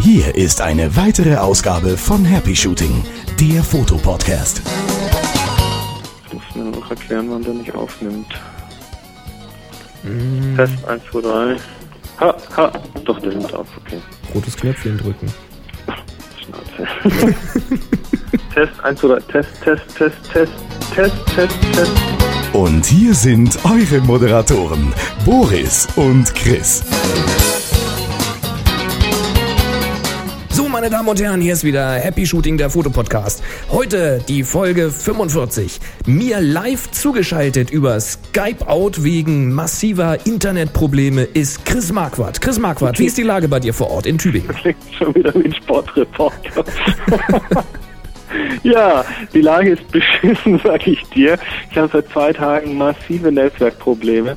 Hier ist eine weitere Ausgabe von Happy Shooting, der Fotopodcast. Ich muss mir noch erklären, wann der nicht aufnimmt. Test 1, 2, 3. Ha, ha. Doch, der nimmt auf, okay. Rotes Knöpfchen drücken. Schnauze. Test 1, 2, 3. Test, Test, Test, Test, Test, Test, Test. Und hier sind eure Moderatoren, Boris und Chris. So, meine Damen und Herren, hier ist wieder Happy Shooting, der Fotopodcast. Heute die Folge 45. Mir live zugeschaltet über Skype Out wegen massiver Internetprobleme ist Chris Marquardt. Chris Marquardt, wie ist die Lage bei dir vor Ort in Tübingen? Klingt schon wieder wie ein Sportreporter. ja, die Lage ist beschissen, sag ich dir. Ich habe seit zwei Tagen massive Netzwerkprobleme.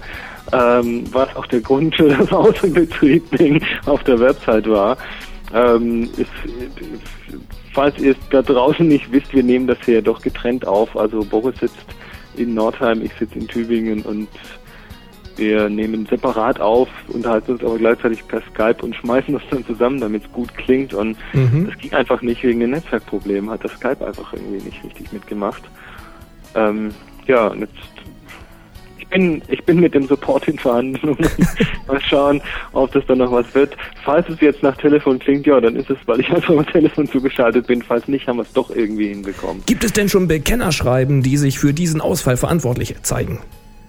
Ähm, was auch der Grund für das Außenbetriebing auf der Website war. Ähm, ist, falls ihr es da draußen nicht wisst, wir nehmen das hier doch getrennt auf. Also Boris sitzt in Nordheim, ich sitze in Tübingen und wir nehmen separat auf, unterhalten uns aber gleichzeitig per Skype und schmeißen das dann zusammen, damit es gut klingt. Und Mhm. das ging einfach nicht wegen den Netzwerkproblemen, hat das Skype einfach irgendwie nicht richtig mitgemacht. Ähm, ja, und jetzt ich bin, ich bin mit dem Support in Verhandlungen. Mal schauen, ob das dann noch was wird. Falls es jetzt nach Telefon klingt, ja, dann ist es, weil ich einfach am Telefon zugeschaltet bin. Falls nicht, haben wir es doch irgendwie hinbekommen. Gibt es denn schon Bekennerschreiben, die sich für diesen Ausfall verantwortlich zeigen?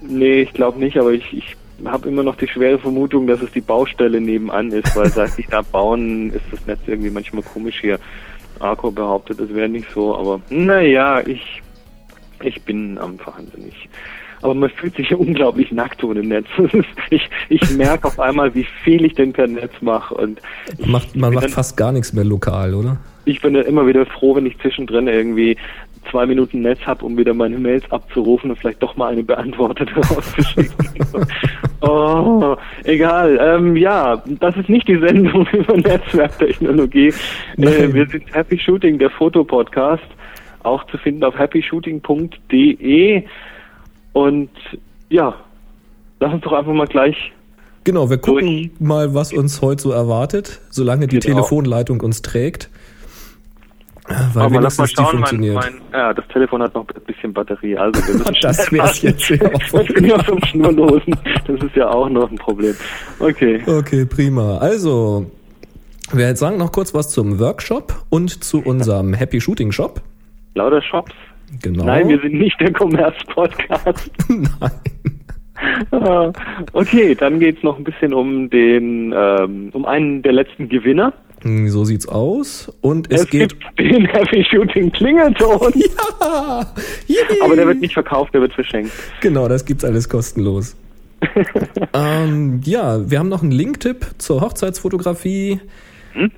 Nee, ich glaube nicht, aber ich, ich habe immer noch die schwere Vermutung, dass es die Baustelle nebenan ist, weil seit ich da bauen, ist das Netz irgendwie manchmal komisch hier. Arco behauptet, es wäre nicht so, aber naja, ich, ich bin am Verhandeln. Ich, aber man fühlt sich ja unglaublich nackt ohne Netz. ich, ich merke auf einmal, wie viel ich denn per Netz mache und ich, Macht, man macht dann- fast gar nichts mehr lokal, oder? ich bin ja immer wieder froh, wenn ich zwischendrin irgendwie zwei Minuten Netz habe, um wieder meine Mails abzurufen und vielleicht doch mal eine beantwortete rauszuschicken. oh, egal. Ähm, ja, das ist nicht die Sendung über Netzwerktechnologie. Äh, wir sind Happy Shooting, der Fotopodcast, auch zu finden auf happyshooting.de. Und ja, lass uns doch einfach mal gleich Genau, wir gucken Durch. mal, was uns heute so erwartet, solange die Genau. Telefonleitung uns trägt. Weil Aber lass mal schauen, mein, mein, ja, das Telefon hat noch ein bisschen Batterie, also wir müssen Das machen. jetzt ja auch ja vom Schnurlosen, das ist ja auch noch ein Problem. Okay. Okay, prima. Also, wir jetzt sagen noch kurz was zum Workshop und zu unserem Happy Shooting Shop. Lauter Shops. Genau. Nein, wir sind nicht der Commerz-Podcast. Nein. Ah, okay, dann geht's noch ein bisschen um den, ähm, um einen der letzten Gewinner. Hm, So sieht's aus. Und es, geht. gibt den Happy Shooting Klingelton. Ja! Yippie! Aber der wird nicht verkauft, der wird verschenkt. Genau, das gibt's alles kostenlos. ähm, ja, wir haben noch einen Linktipp zur Hochzeitsfotografie. Hm?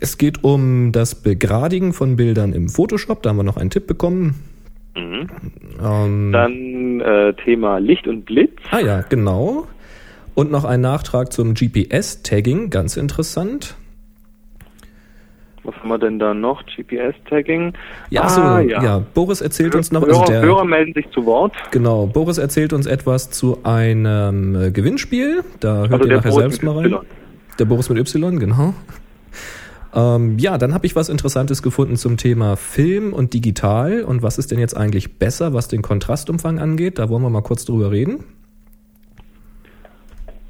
Es geht um das Begradigen von Bildern im Photoshop. Da haben wir noch einen Tipp bekommen. Mhm. Ähm, Dann äh, Thema Licht und Blitz. ah ja, genau. Und noch ein Nachtrag zum GPS-Tagging, ganz interessant. Was haben wir denn da noch? GPS-Tagging. Ja, achso, ah, ja. Boris erzählt uns noch, also der, Hörer melden sich zu Wort. genau, Boris erzählt uns etwas zu einem äh, Gewinnspiel. Da hört Also ihr nachher Boris selbst mal rein. Y. Der Boris mit Y, genau. Ähm, ja, dann habe ich was Interessantes gefunden zum Thema Film und digital und was ist denn jetzt eigentlich besser, was den Kontrastumfang angeht. Da wollen wir mal kurz drüber reden.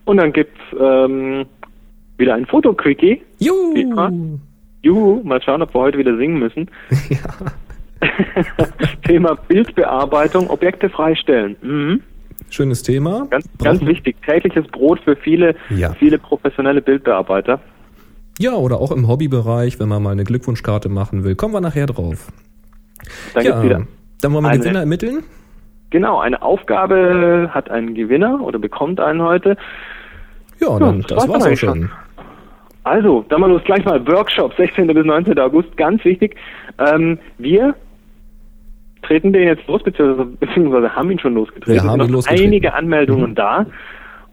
Und dann gibt's ähm, wieder ein Fotoquickie. Juhu! Ja. Juhu, mal schauen, ob wir heute wieder singen müssen. Ja, Thema Bildbearbeitung, Objekte freistellen. Mhm. schönes Thema. Ganz, Brauchen- ganz wichtig. Tägliches Brot für viele, Ja. viele professionelle Bildbearbeiter. Ja, oder auch im Hobbybereich, wenn man mal eine Glückwunschkarte machen will. Kommen wir nachher drauf. Dann ja, wieder. dann wollen wir eine- Gewinner ermitteln. Genau, eine Aufgabe hat einen Gewinner oder bekommt einen heute. Ja, dann, das das war's auch eigentlich schon. Also, dann mal los gleich mal Workshop, 16. bis 19. August, ganz wichtig. Ähm, wir treten den jetzt los, beziehungsweise, beziehungsweise haben ihn schon losgetreten. Wir haben noch losgetreten. einige Anmeldungen da.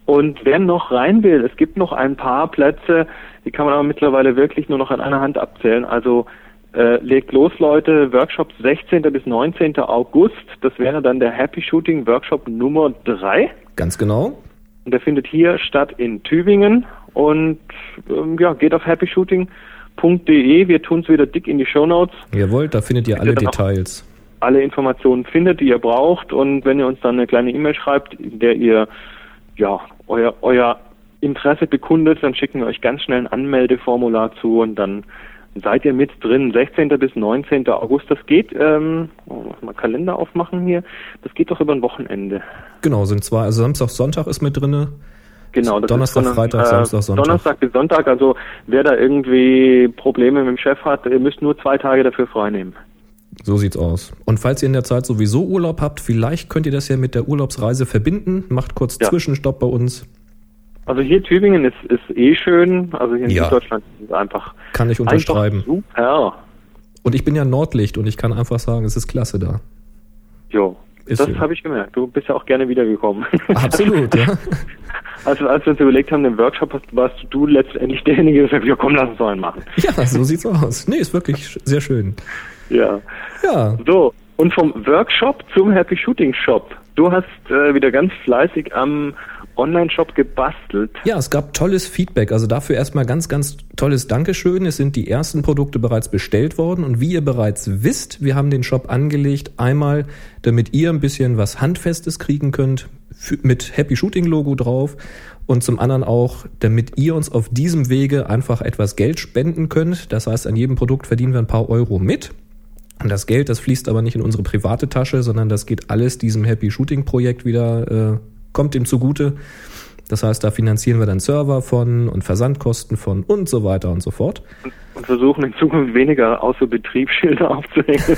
Und wer noch rein will, es gibt noch ein paar Plätze, die kann man aber mittlerweile wirklich nur noch an einer Hand abzählen. Also äh, legt los, Leute, Workshop 16. bis 19. August. Das wäre dann der Happy Shooting Workshop Nummer 3. Ganz genau. Und der findet hier statt in Tübingen. Und ähm, ja, geht auf happyshooting.de. Wir tun es wieder dick in die Shownotes. Jawohl, da findet ihr alle Details. Alle Informationen findet, die ihr braucht. Und wenn ihr uns dann eine kleine E-Mail schreibt, in der ihr ja euer, euer Interesse bekundet, dann schicken wir euch ganz schnell ein Anmeldeformular zu und dann seid ihr mit drin. 16. bis 19. August, das geht, ähm, oh, mal Kalender aufmachen hier, das geht doch über ein Wochenende. Genau, sind zwei, also Samstag, Sonntag ist mit drinne. Genau, das Donnerstag, ist von, Freitag, äh, Samstag, Sonntag. Donnerstag bis Sonntag, also wer da irgendwie Probleme mit dem Chef hat, ihr müsst nur zwei Tage dafür freinehmen. So sieht's aus. Und falls ihr in der Zeit sowieso Urlaub habt, vielleicht könnt ihr das ja mit der Urlaubsreise verbinden. Macht kurz Ja. Zwischenstopp bei uns. Also hier Tübingen ist, ist eh schön, also hier in Ja. Süddeutschland ist es einfach, Kann ich unterschreiben. super. Und ich bin ja Nordlicht und ich kann einfach sagen, es ist klasse da. Jo, Ist das so. habe ich gemerkt. Du bist ja auch gerne wiedergekommen. Absolut, ja. Also als wir uns überlegt haben, den Workshop, hast, warst du letztendlich derjenige, der hat, ja komm, lass uns so einen machen. Ja, so sieht's aus. Nee, ist wirklich sehr schön. Ja. Ja, So, und vom Workshop zum Happy Shooting Shop. Du hast äh, wieder ganz fleißig am Online-Shop gebastelt. Ja, es gab tolles Feedback. Also dafür erstmal ganz, ganz tolles Dankeschön. Es sind die ersten Produkte bereits bestellt worden. Und wie ihr bereits wisst, wir haben den Shop angelegt. Einmal, damit ihr ein bisschen was Handfestes kriegen könnt, mit Happy Shooting Logo drauf. Und zum anderen auch, damit ihr uns auf diesem Wege einfach etwas Geld spenden könnt. Das heißt, an jedem Produkt verdienen wir ein paar Euro mit. Und das Geld, das fließt aber nicht in unsere private Tasche, sondern das geht alles diesem Happy Shooting Projekt wieder, äh, kommt ihm zugute. Das heißt, da finanzieren wir dann Server von und Versandkosten von und so weiter und so fort. Und versuchen in Zukunft weniger außer Betriebsschilder aufzuhängen.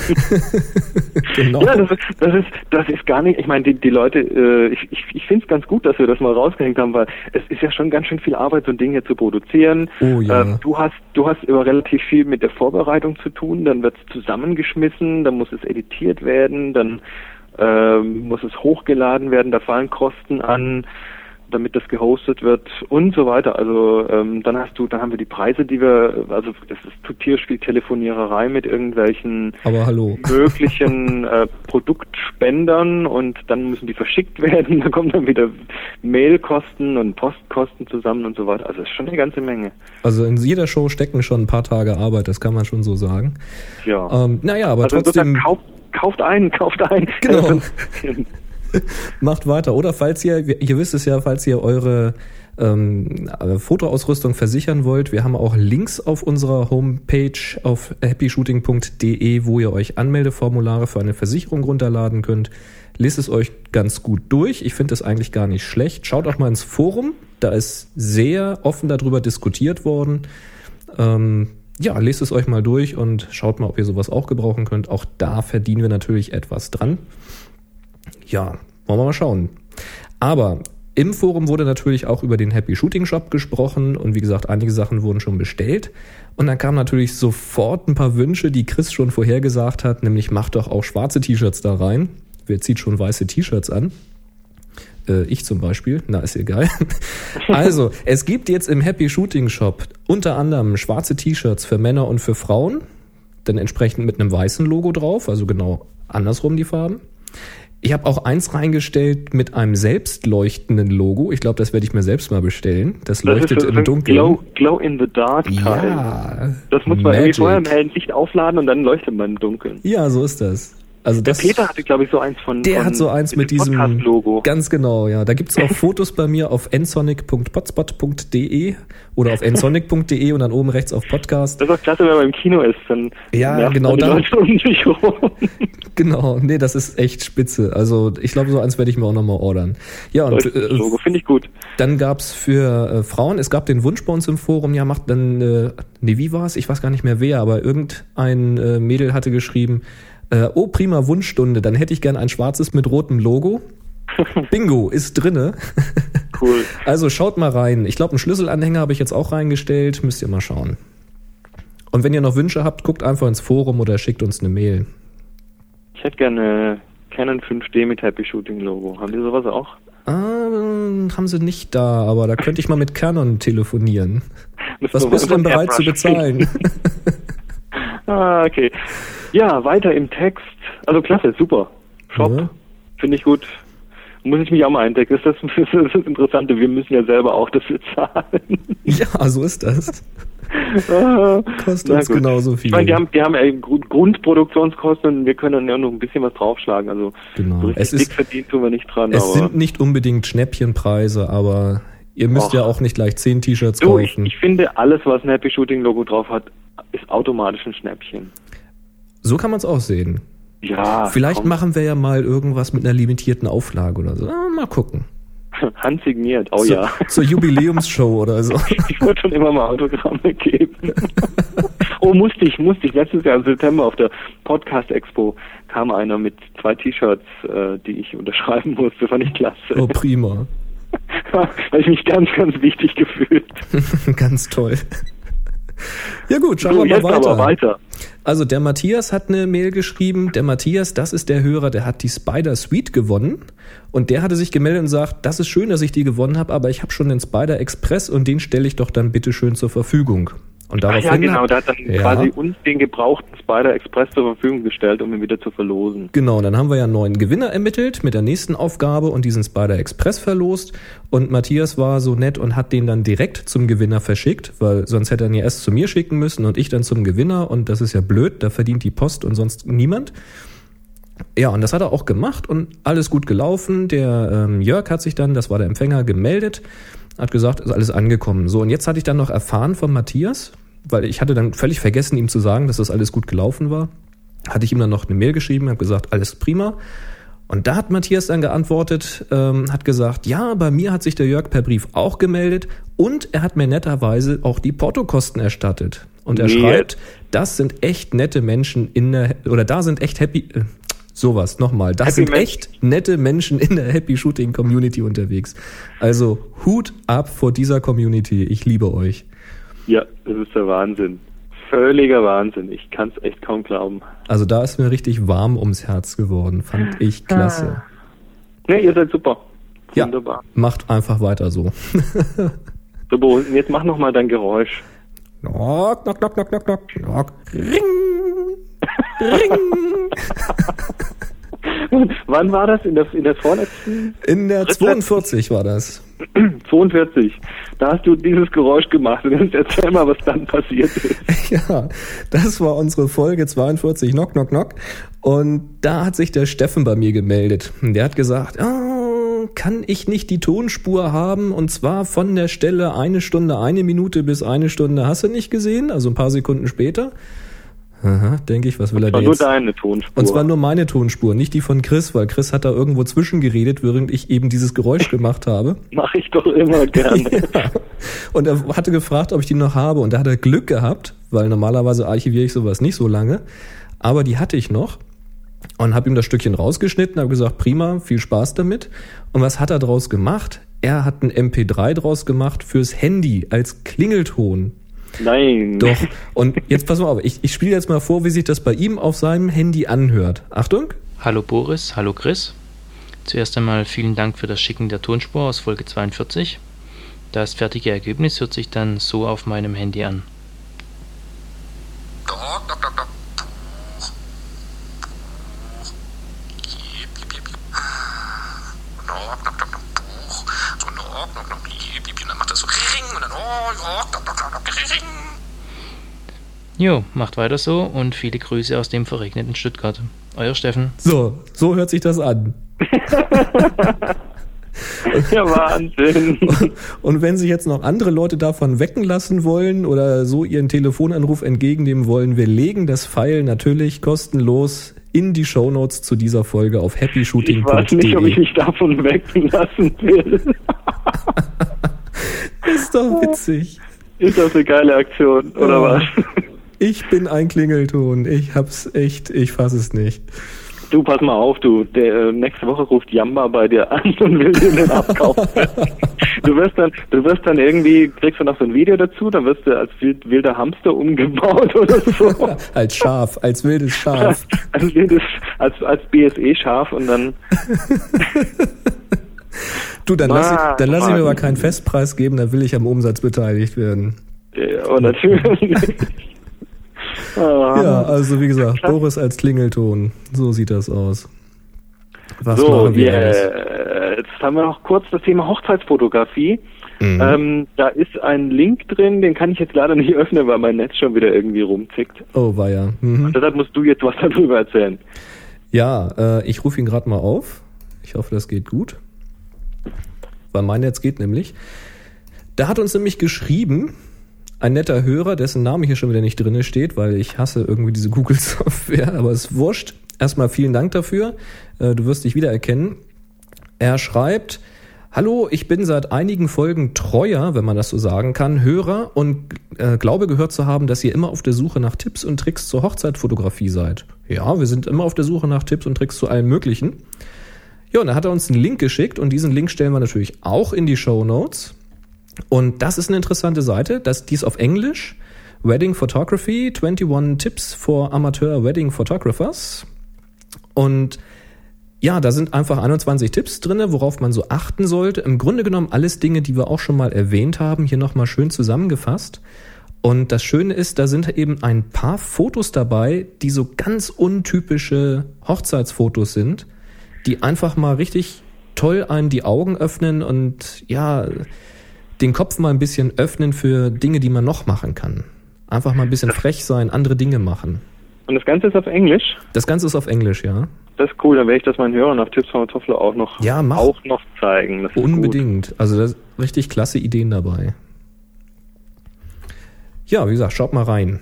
Genau. Ja, das ist, das ist, das ist gar nicht, ich meine, die, die Leute, äh, ich, ich, ich finde es ganz gut, dass wir das mal rausgehängt haben, weil es ist ja schon ganz schön viel Arbeit, so ein Ding hier zu produzieren. Oh ja. Ähm, du hast, du hast immer relativ viel mit der Vorbereitung zu tun, dann wird es zusammengeschmissen, dann muss es editiert werden, dann ähm, muss es hochgeladen werden, da fallen Kosten an, damit das gehostet wird und so weiter. Also ähm, dann hast du, dann haben wir die Preise, die wir, also das ist Tierspieltelefoniererei mit irgendwelchen Aber hallo. möglichen äh, Produktspendern und dann müssen die verschickt werden. Da kommen dann wieder Mailkosten und Postkosten zusammen und so weiter. Also ist schon eine ganze Menge. Also in jeder Show stecken schon ein paar Tage Arbeit, das kann man schon so sagen. Ja. Ähm, naja, aber also trotzdem kauft, kauft ein, kauft ein. Genau. macht weiter. Oder falls ihr, ihr wisst es ja, falls ihr eure ähm, äh, Fotoausrüstung versichern wollt, wir haben auch Links auf unserer Homepage auf happyshooting.de, wo ihr euch Anmeldeformulare für eine Versicherung runterladen könnt. Lest es euch ganz gut durch. Ich finde es eigentlich gar nicht schlecht. Schaut auch mal ins Forum. Da ist sehr offen darüber diskutiert worden. Ähm, ja, lest es euch mal durch und schaut mal, ob ihr sowas auch gebrauchen könnt. Auch da verdienen wir natürlich etwas dran. Ja, wollen wir mal schauen. Aber im Forum wurde natürlich auch über den Happy Shooting Shop gesprochen und wie gesagt, einige Sachen wurden schon bestellt. Und dann kamen natürlich sofort ein paar Wünsche, die Chris schon vorhergesagt hat, nämlich macht doch auch schwarze T-Shirts da rein. Wer zieht schon weiße T-Shirts an? Äh, ich zum Beispiel. Na, ist egal. Also, es gibt jetzt im Happy Shooting Shop unter anderem schwarze T-Shirts für Männer und für Frauen. Dann entsprechend mit einem weißen Logo drauf, also genau andersrum die Farben. Ich habe auch eins reingestellt mit einem selbstleuchtenden Logo. Ich glaube, das werde ich mir selbst mal bestellen. Das, Das leuchtet ist im Dunkeln. Glow, Glow in the Dark ja. Das muss man irgendwie Magic. vorher im hellen Licht aufladen und dann leuchtet man im Dunkeln. Ja, so ist das. Also Der das Peter hatte, glaube ich, so eins von Der von hat so eins mit diesem Podcast-Logo. Ganz genau, ja. Da gibt's auch Fotos bei mir auf nsonic.potspot.de oder auf nsonic.de und dann oben rechts auf Podcast. Das ist auch klasse, wenn man im Kino ist, dann Ja, genau da. Genau, nee, das ist echt spitze. Also ich glaube, so eins werde ich mir auch nochmal ordern. Ja, und Das äh, Logo finde ich gut. dann gab's für äh, Frauen, es gab den Wunsch bei uns im Forum, ja, macht dann, äh, nee, wie war's? Ich weiß gar nicht mehr wer, aber irgendein äh, Mädel hatte geschrieben, äh, oh, prima Wunschstunde, dann hätte ich gern ein schwarzes mit rotem Logo. Bingo, ist drinne. Cool. Also schaut mal rein. Ich glaube, einen Schlüsselanhänger habe ich jetzt auch reingestellt. Müsst ihr mal schauen. Und wenn ihr noch Wünsche habt, guckt einfach ins Forum oder schickt uns eine Mail. Ich hätte gerne Canon 5D mit Happy Shooting Logo. Haben die sowas auch? Ah, haben sie nicht da, aber da könnte ich mal mit Canon telefonieren. Was bist du denn bereit zu bezahlen? ah, okay. Ja, weiter im Text. Also klasse, super. Shop, Ja. finde ich gut. muss ich mich auch mal eindecken. Das ist das, das, ist das Interessante. Wir müssen ja selber auch dafür zahlen. Ja, so ist das. Ah, Kostet uns gut. genauso viel. Ich meine, die haben, die haben Grundproduktionskosten und wir können dann ja noch ein bisschen was draufschlagen. Also Genau. so richtig Es ist- dick verdient tun wir nicht dran. es sind nicht unbedingt Schnäppchenpreise, aber ihr müsst Och. ja auch nicht gleich zehn T-Shirts du, ich, kaufen. ich finde, alles, was ein Happy Shooting Logo drauf hat, ist automatisch ein Schnäppchen. So kann man es auch sehen. Ja. Vielleicht komm. machen wir ja mal irgendwas mit einer limitierten Auflage oder so. Ah, mal gucken. Handsigniert. Oh Zur- ja. Zur Jubiläumsshow oder so. Ich wollte schon immer mal Autogramme geben. oh, musste ich, musste ich. Letztes Jahr im September auf der Podcast Expo kam einer mit zwei T-Shirts, äh, die ich unterschreiben musste. Fand ich klasse. Oh, prima. Weil ich mich ganz, ganz wichtig gefühlt. Ganz toll. Ja gut, schauen So, wir jetzt mal weiter. aber weiter. Also der Matthias hat eine Mail geschrieben. Der Matthias, das ist der Hörer, der hat die Spider Suite gewonnen. Und der hatte sich gemeldet und sagt, das ist schön, dass ich die gewonnen habe, aber ich habe schon den Spider Express und den stelle ich doch dann bitte schön zur Verfügung. Und Ach daraufhin ja, genau, da hat dann Ja. quasi uns den gebrauchten Spider Express zur Verfügung gestellt, um ihn wieder zu verlosen. Genau, dann haben wir ja einen neuen Gewinner ermittelt mit der nächsten Aufgabe und diesen Spider Express verlost. Und Matthias war so nett und hat den dann direkt zum Gewinner verschickt, weil sonst hätte er ihn ja erst zu mir schicken müssen und ich dann zum Gewinner. Und das ist ja blöd, da verdient die Post und sonst niemand. Ja, und das hat er auch gemacht und alles gut gelaufen. Der ähm, Jörg hat sich dann, das war der Empfänger, gemeldet, hat gesagt, ist alles angekommen. So, und jetzt hatte ich dann noch erfahren von Matthias, weil ich hatte dann völlig vergessen, ihm zu sagen, dass das alles gut gelaufen war. Hatte ich ihm dann noch eine Mail geschrieben, habe gesagt, alles prima. Und da hat Matthias dann geantwortet, ähm, hat gesagt, ja, bei mir hat sich der Jörg per Brief auch gemeldet und er hat mir netterweise auch die Portokosten erstattet. Und er Nee. schreibt, das sind echt nette Menschen in der, oder da sind echt happy, äh, sowas, nochmal, das Happy sind Menschen. echt nette Menschen in der Happy Shooting Community unterwegs. Also Hut ab vor dieser Community, ich liebe euch. Ja, das ist der Wahnsinn. Völliger Wahnsinn. Ich kann es echt kaum glauben. Also da ist mir richtig warm ums Herz geworden, fand ich klasse. Ne, ihr seid super. Ja, Wunderbar. macht einfach weiter so. So, Bo, und jetzt mach noch mal dein Geräusch. Knock, knock, knock, knock, knock, knock. Ring. Ring. Wann war das? In der, in der vorletzten? In der 42 war das. 42. Da hast du dieses Geräusch gemacht. Und jetzt erzähl mal, was dann passiert ist. Ja, das war unsere Folge 42, Knock, Knock, Knock. Und da hat sich der Steffen bei mir gemeldet. Der hat gesagt, ah, kann ich nicht die Tonspur haben? Und zwar von der Stelle eine Stunde, eine Minute bis eine Stunde. Hast du nicht gesehen? Also ein paar Sekunden später. Aha, denke ich, was will er War denn nur deine Tonspur. Und zwar nur meine Tonspur, nicht die von Chris, weil Chris hat da irgendwo zwischengeredet, während ich eben dieses Geräusch gemacht habe. Mach ich doch immer gerne. Ja. Und er hatte gefragt, ob ich die noch habe. Und da hat er Glück gehabt, weil normalerweise archiviere ich sowas nicht so lange. Aber die hatte ich noch. Und habe ihm das Stückchen rausgeschnitten, habe gesagt, prima, viel Spaß damit. Und was hat er draus gemacht? Er hat ein MP3 draus gemacht fürs Handy als Klingelton. Nein. Doch. Und jetzt pass mal auf, ich, ich spiele jetzt mal vor, wie sich das bei ihm auf seinem Handy anhört. Achtung. Hallo Boris, hallo Chris. Zuerst einmal vielen Dank für das Schicken der Tonspur aus Folge 42. Das fertige Ergebnis hört sich dann so auf meinem Handy an. Jip. Dann macht er so Ring und dann, oh, dog, Jo, macht weiter so und viele Grüße aus dem verregneten Stuttgart. Euer Steffen. So, so hört sich das an. Ja, Wahnsinn. Und wenn sich jetzt noch andere Leute davon wecken lassen wollen oder so ihren Telefonanruf entgegennehmen wollen, wir legen das Pfeil natürlich kostenlos in die Shownotes zu dieser Folge auf Ich weiß nicht, ob ich happyshooting.de. mich davon wecken lassen will. Ist doch witzig. Ist das eine geile Aktion, oder Ja. was? Ich bin ein Klingelton. Ich hab's echt, ich fass es nicht. Du, pass mal auf, du. Der, äh, nächste Woche ruft Jamba bei dir an und will dir den abkaufen. du wirst dann, du wirst dann irgendwie, kriegst du noch so ein Video dazu, dann wirst du als wild, wilder Hamster umgebaut oder so. Als Schaf, als wildes Schaf. als wildes, als, als BSE-Schaf und dann, Du, dann lass ich, dann lass ich mir aber keinen Festpreis geben, dann will ich am Umsatz beteiligt werden. ja, natürlich. Ah. Ja, also wie gesagt, Boris als Klingelton. So sieht das aus. Was so, machen wir yeah. alles? jetzt haben wir noch kurz das Thema Hochzeitsfotografie. Mhm. Ähm, da ist ein Link drin, den kann ich jetzt leider nicht öffnen, weil mein Netz schon wieder irgendwie rumzickt. Oh, war ja. Mhm. Deshalb musst du jetzt was darüber erzählen. Ja, äh, ich rufe ihn gerade mal auf. Ich hoffe, das geht gut. Weil mein Netz geht nämlich. Da hat uns nämlich geschrieben, ein netter Hörer, dessen Name hier schon wieder nicht drinne steht, weil ich hasse irgendwie diese Google-Software, aber es wurscht. Erstmal vielen Dank dafür. Äh, du wirst dich wiedererkennen. Er schreibt, Hallo, ich bin seit einigen Folgen treuer, wenn man das so sagen kann, Hörer und äh, glaube gehört zu haben, dass ihr immer auf der Suche nach Tipps und Tricks zur Hochzeitfotografie seid. Ja, wir sind immer auf der Suche nach Tipps und Tricks zu allem Möglichen. Ja, und da hat er uns einen Link geschickt und diesen Link stellen wir natürlich auch in die Show Notes. Und das ist eine interessante Seite, das, die ist auf Englisch. Wedding Photography, 21 Tips for Amateur Wedding Photographers. Und ja, da sind einfach 21 Tipps drinne, worauf man so achten sollte. Im Grunde genommen alles Dinge, die wir auch schon mal erwähnt haben, hier nochmal schön zusammengefasst. Und das Schöne ist, da sind eben ein paar Fotos dabei, die so ganz untypische Hochzeitsfotos sind, die einfach mal richtig toll einen die Augen öffnen und ja, den Kopf mal ein bisschen öffnen für Dinge, die man noch machen kann. Einfach mal ein bisschen frech sein, andere Dinge machen. Und das Ganze ist auf Englisch. Das Ganze ist auf Englisch, ja. Das ist cool, dann werde ich das meinen Hörern auf Tipps von Toffler auch noch, Ja, mach. auch noch zeigen. Das Unbedingt. Also da sind richtig klasse Ideen dabei. Ja, wie gesagt, schaut mal rein.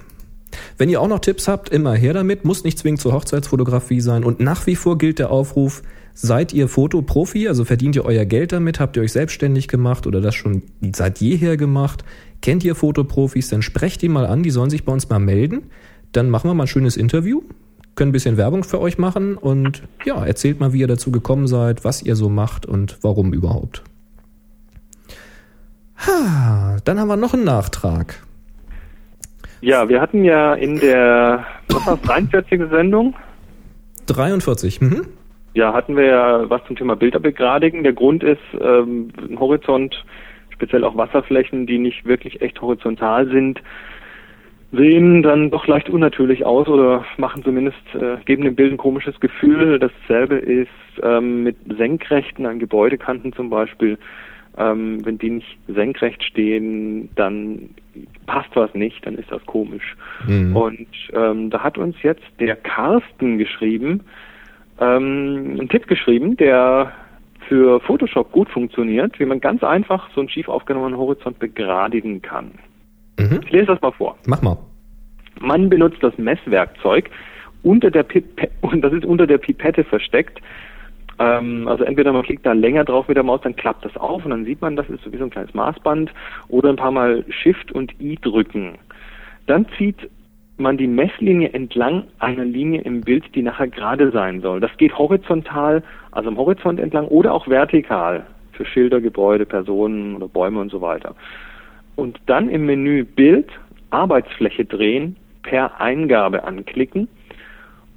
Wenn ihr auch noch Tipps habt, immer her damit. Muss nicht zwingend zur Hochzeitsfotografie sein. Und nach wie vor gilt der Aufruf, seid ihr Fotoprofi, also verdient ihr euer Geld damit, habt ihr euch selbstständig gemacht oder das schon seit jeher gemacht, kennt ihr Fotoprofis, dann sprecht die mal an, die sollen sich bei uns mal melden. Dann machen wir mal ein schönes Interview, können ein bisschen Werbung für euch machen und ja, erzählt mal, wie ihr dazu gekommen seid, was ihr so macht und warum überhaupt. Ha, dann haben wir noch einen Nachtrag. Ja, wir hatten ja in der was war's, 43. Sendung, 43. Mhm. ja, hatten wir ja was zum Thema Bilder begradigen. Der Grund ist, ähm, ein Horizont, speziell auch Wasserflächen, die nicht wirklich echt horizontal sind, sehen dann doch leicht unnatürlich aus oder machen zumindest, äh, geben dem Bild ein komisches Gefühl. Dasselbe ist ähm, mit Senkrechten an Gebäudekanten zum Beispiel. Ähm, wenn die nicht senkrecht stehen, dann passt was nicht, dann ist das komisch. Mhm. Und ähm, da hat uns jetzt der Carsten geschrieben, ähm, einen Tipp geschrieben, der für Photoshop gut funktioniert, wie man ganz einfach so einen schief aufgenommenen Horizont begradigen kann. Mhm. Ich lese das mal vor. Mach mal. Man benutzt das Messwerkzeug unter der Pipette, und das ist unter der Pipette versteckt. Ähm, also entweder man klickt da länger drauf mit der Maus, dann klappt das auf und dann sieht man, das ist so wie so ein kleines Maßband oder ein paar Mal Shift und I drücken. Dann zieht man die Messlinie entlang einer Linie im Bild, die nachher gerade sein soll. Das geht horizontal, also am Horizont entlang oder auch vertikal für Schilder, Gebäude, Personen oder Bäume und so weiter. Und dann im Menü Bild Arbeitsfläche drehen, per Eingabe anklicken.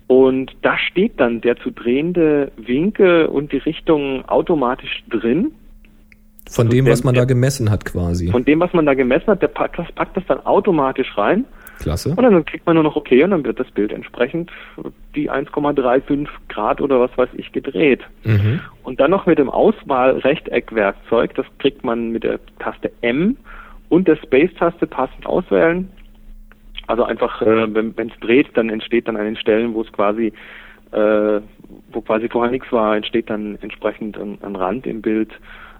Und da steht dann der zu drehende Winkel und die Richtung automatisch drin. Von Also dem, was man da gemessen hat quasi. Von dem, was man da gemessen hat, der packt das, packt das dann automatisch rein. Klasse. Und dann klickt man nur noch OK und dann wird das Bild entsprechend die 1,35 Grad oder was weiß ich gedreht. Mhm. Und dann noch mit dem Auswahl-Rechteckwerkzeug, das kriegt man mit der Taste M und der Space-Taste passend auswählen. Also einfach, äh, wenn es dreht, dann entsteht dann an den Stellen, wo es quasi, äh, wo quasi vorher nichts war, entsteht dann entsprechend ein, ein Rand im Bild.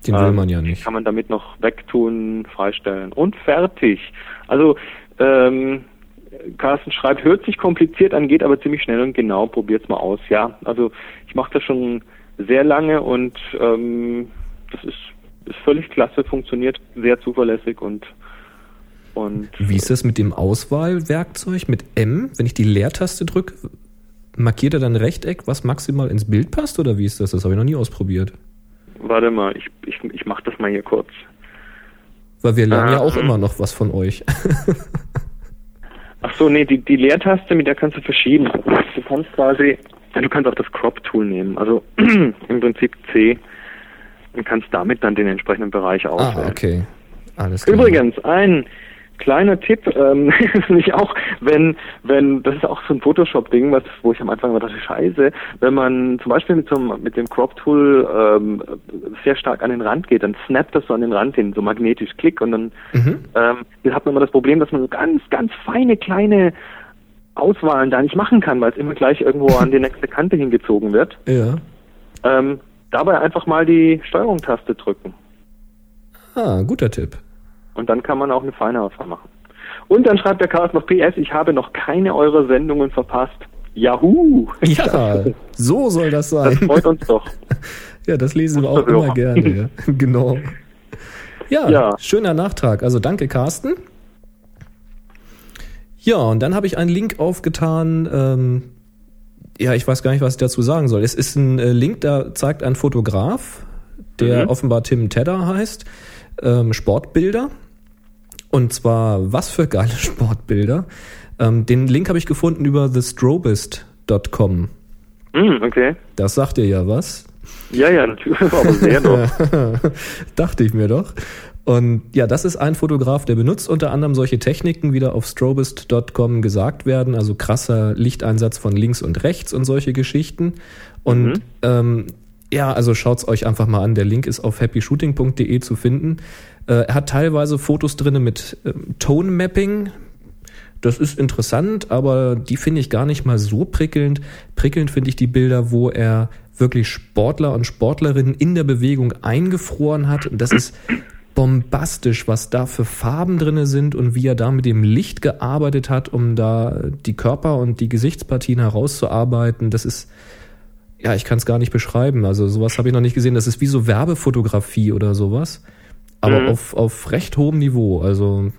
Den will Ähm, man ja nicht. Kann man damit noch wegtun, freistellen und fertig. Also ähm, Carsten schreibt, hört sich kompliziert an, geht aber ziemlich schnell und genau, probiert's mal aus. Ja, also ich mache das schon sehr lange und ähm, das ist, ist völlig klasse, funktioniert sehr zuverlässig und und Wie ist das mit dem Auswahlwerkzeug mit M? Wenn ich die Leertaste drücke, markiert er dann ein Rechteck, was maximal ins Bild passt? Oder wie ist das? Das habe ich noch nie ausprobiert. warte mal, ich, ich, ich mache das mal hier kurz. Weil wir lernen ja auch Ähm. immer noch was von euch. Ach so, nee, die, die Leertaste, mit der kannst du verschieben. Du kannst quasi, du kannst auch das Crop-Tool nehmen, also im Prinzip C und kannst damit dann den entsprechenden Bereich auswählen. ah, okay. Alles klar. Übrigens, ein Kleiner Tipp, ähm, nicht auch, wenn, wenn, das ist auch so ein Photoshop-Ding, was, wo ich am Anfang immer dachte, scheiße, wenn man zum Beispiel mit so einem, mit dem Crop-Tool ähm, sehr stark an den Rand geht, dann snappt das so an den Rand hin, so magnetisch klick und dann Mhm. ähm, hier hat man immer das Problem, dass man so ganz, ganz feine kleine Auswahlen da nicht machen kann, weil es immer gleich irgendwo an die nächste Kante hingezogen wird. Ja. Ähm, dabei einfach mal die Steuerung-Taste drücken. Ah, guter Tipp. Und dann kann man auch eine Auswahl machen. Und dann schreibt der Chaos noch PS, ich habe noch keine eurer Sendungen verpasst. Yahoo! Ja, so soll das Das sein. freut uns doch. Ja, das lesen wir auch immer gerne. Genau. Ja, Ja. schöner Nachtrag. Also danke, Carsten. Ja, und dann habe ich einen Link aufgetan. Ähm, ja, ich weiß gar nicht, was ich dazu sagen soll. Es ist ein äh, Link, da zeigt ein Fotograf, der Mhm. offenbar Tim Tedder heißt, ähm, Sportbilder. Und zwar, was für geile Sportbilder. Ähm, den Link habe ich gefunden über thestrobist.com. Hm, okay. Das sagt dir ja was. Ja, ja, natürlich. Aber sehr noch. Dachte ich mir doch. Und ja, das ist ein Fotograf, der benutzt unter anderem solche Techniken, wie da auf strobist.com gesagt werden, also krasser Lichteinsatz von links und rechts und solche Geschichten. Und Mhm. ähm, ja, also schaut's euch einfach mal an. Der Link ist auf happyshooting.de zu finden. Äh, er hat teilweise Fotos drinne mit ähm, Tone Mapping. Das ist interessant, aber die finde ich gar nicht mal so prickelnd. Prickelnd finde ich die Bilder, wo er wirklich Sportler und Sportlerinnen in der Bewegung eingefroren hat. Und das ist bombastisch, was da für Farben drinne sind und wie er da mit dem Licht gearbeitet hat, um da die Körper und die Gesichtspartien herauszuarbeiten. Das ist, ja, ich kann es gar nicht beschreiben. Also sowas habe ich noch nicht gesehen. Das ist wie so Werbefotografie oder sowas. Aber Mhm. auf, auf recht hohem Niveau. Also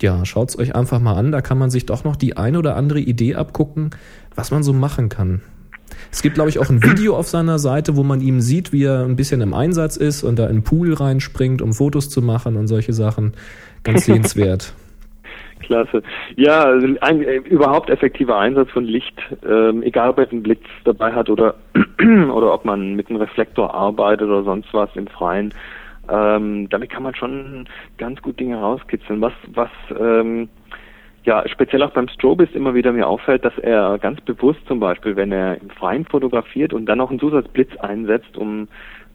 ja, schaut's euch einfach mal an. Da kann man sich doch noch die ein oder andere Idee abgucken, was man so machen kann. Es gibt, glaube ich, auch ein Video auf seiner Seite, wo man ihm sieht, wie er ein bisschen im Einsatz ist und da in den Pool reinspringt, um Fotos zu machen und solche Sachen. Ganz sehenswert. Klasse. Ja, also ein äh, überhaupt effektiver Einsatz von Licht, ähm, egal ob man einen Blitz dabei hat oder oder ob man mit einem Reflektor arbeitet oder sonst was im Freien. Ähm, damit kann man schon ganz gut Dinge rauskitzeln. Was was ähm, ja speziell auch beim Strobist immer wieder mir auffällt, dass er ganz bewusst zum Beispiel, wenn er im Freien fotografiert und dann noch einen Zusatzblitz einsetzt, um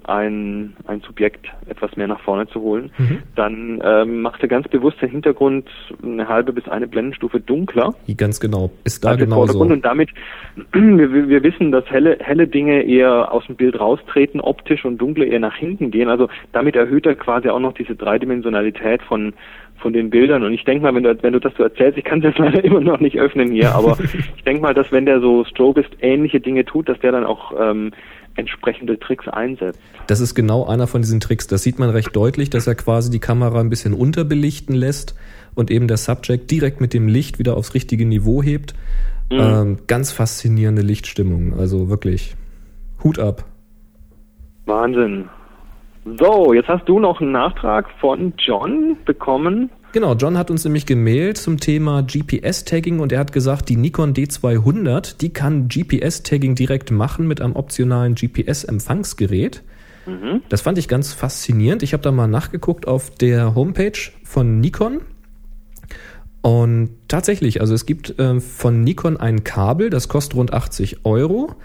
ein, ein Subjekt etwas mehr nach vorne zu holen, Mhm. dann ähm, macht er ganz bewusst den Hintergrund eine halbe bis eine Blendenstufe dunkler Ganz genau. Ist da der genauso. Vordergrund und damit wir, wir wir wissen, dass helle helle Dinge eher aus dem Bild raustreten optisch und dunkle eher nach hinten gehen. Also damit erhöht er quasi auch noch diese Dreidimensionalität von von den Bildern und ich denke mal, wenn du wenn du das so erzählst, ich kann es jetzt leider immer noch nicht öffnen hier, aber ich denke mal, dass wenn der so Strobist ähnliche Dinge tut, dass der dann auch ähm, entsprechende Tricks einsetzt. Das ist genau einer von diesen Tricks. Das sieht man recht deutlich, dass er quasi die Kamera ein bisschen unterbelichten lässt und eben der Subject direkt mit dem Licht wieder aufs richtige Niveau hebt. Mhm. Ähm, ganz faszinierende Lichtstimmung. Also wirklich Hut ab. Wahnsinn. So, jetzt hast du noch einen Nachtrag von John bekommen. Genau, John hat uns nämlich gemailt zum Thema GPS-Tagging und er hat gesagt, die Nikon D200, die kann GPS-Tagging direkt machen mit einem optionalen GPS-Empfangsgerät. Das fand ich ganz faszinierend. Ich habe da mal nachgeguckt auf der Homepage von Nikon. Und tatsächlich, also es gibt äh, von Nikon ein Kabel, das kostet rund 80 Euro.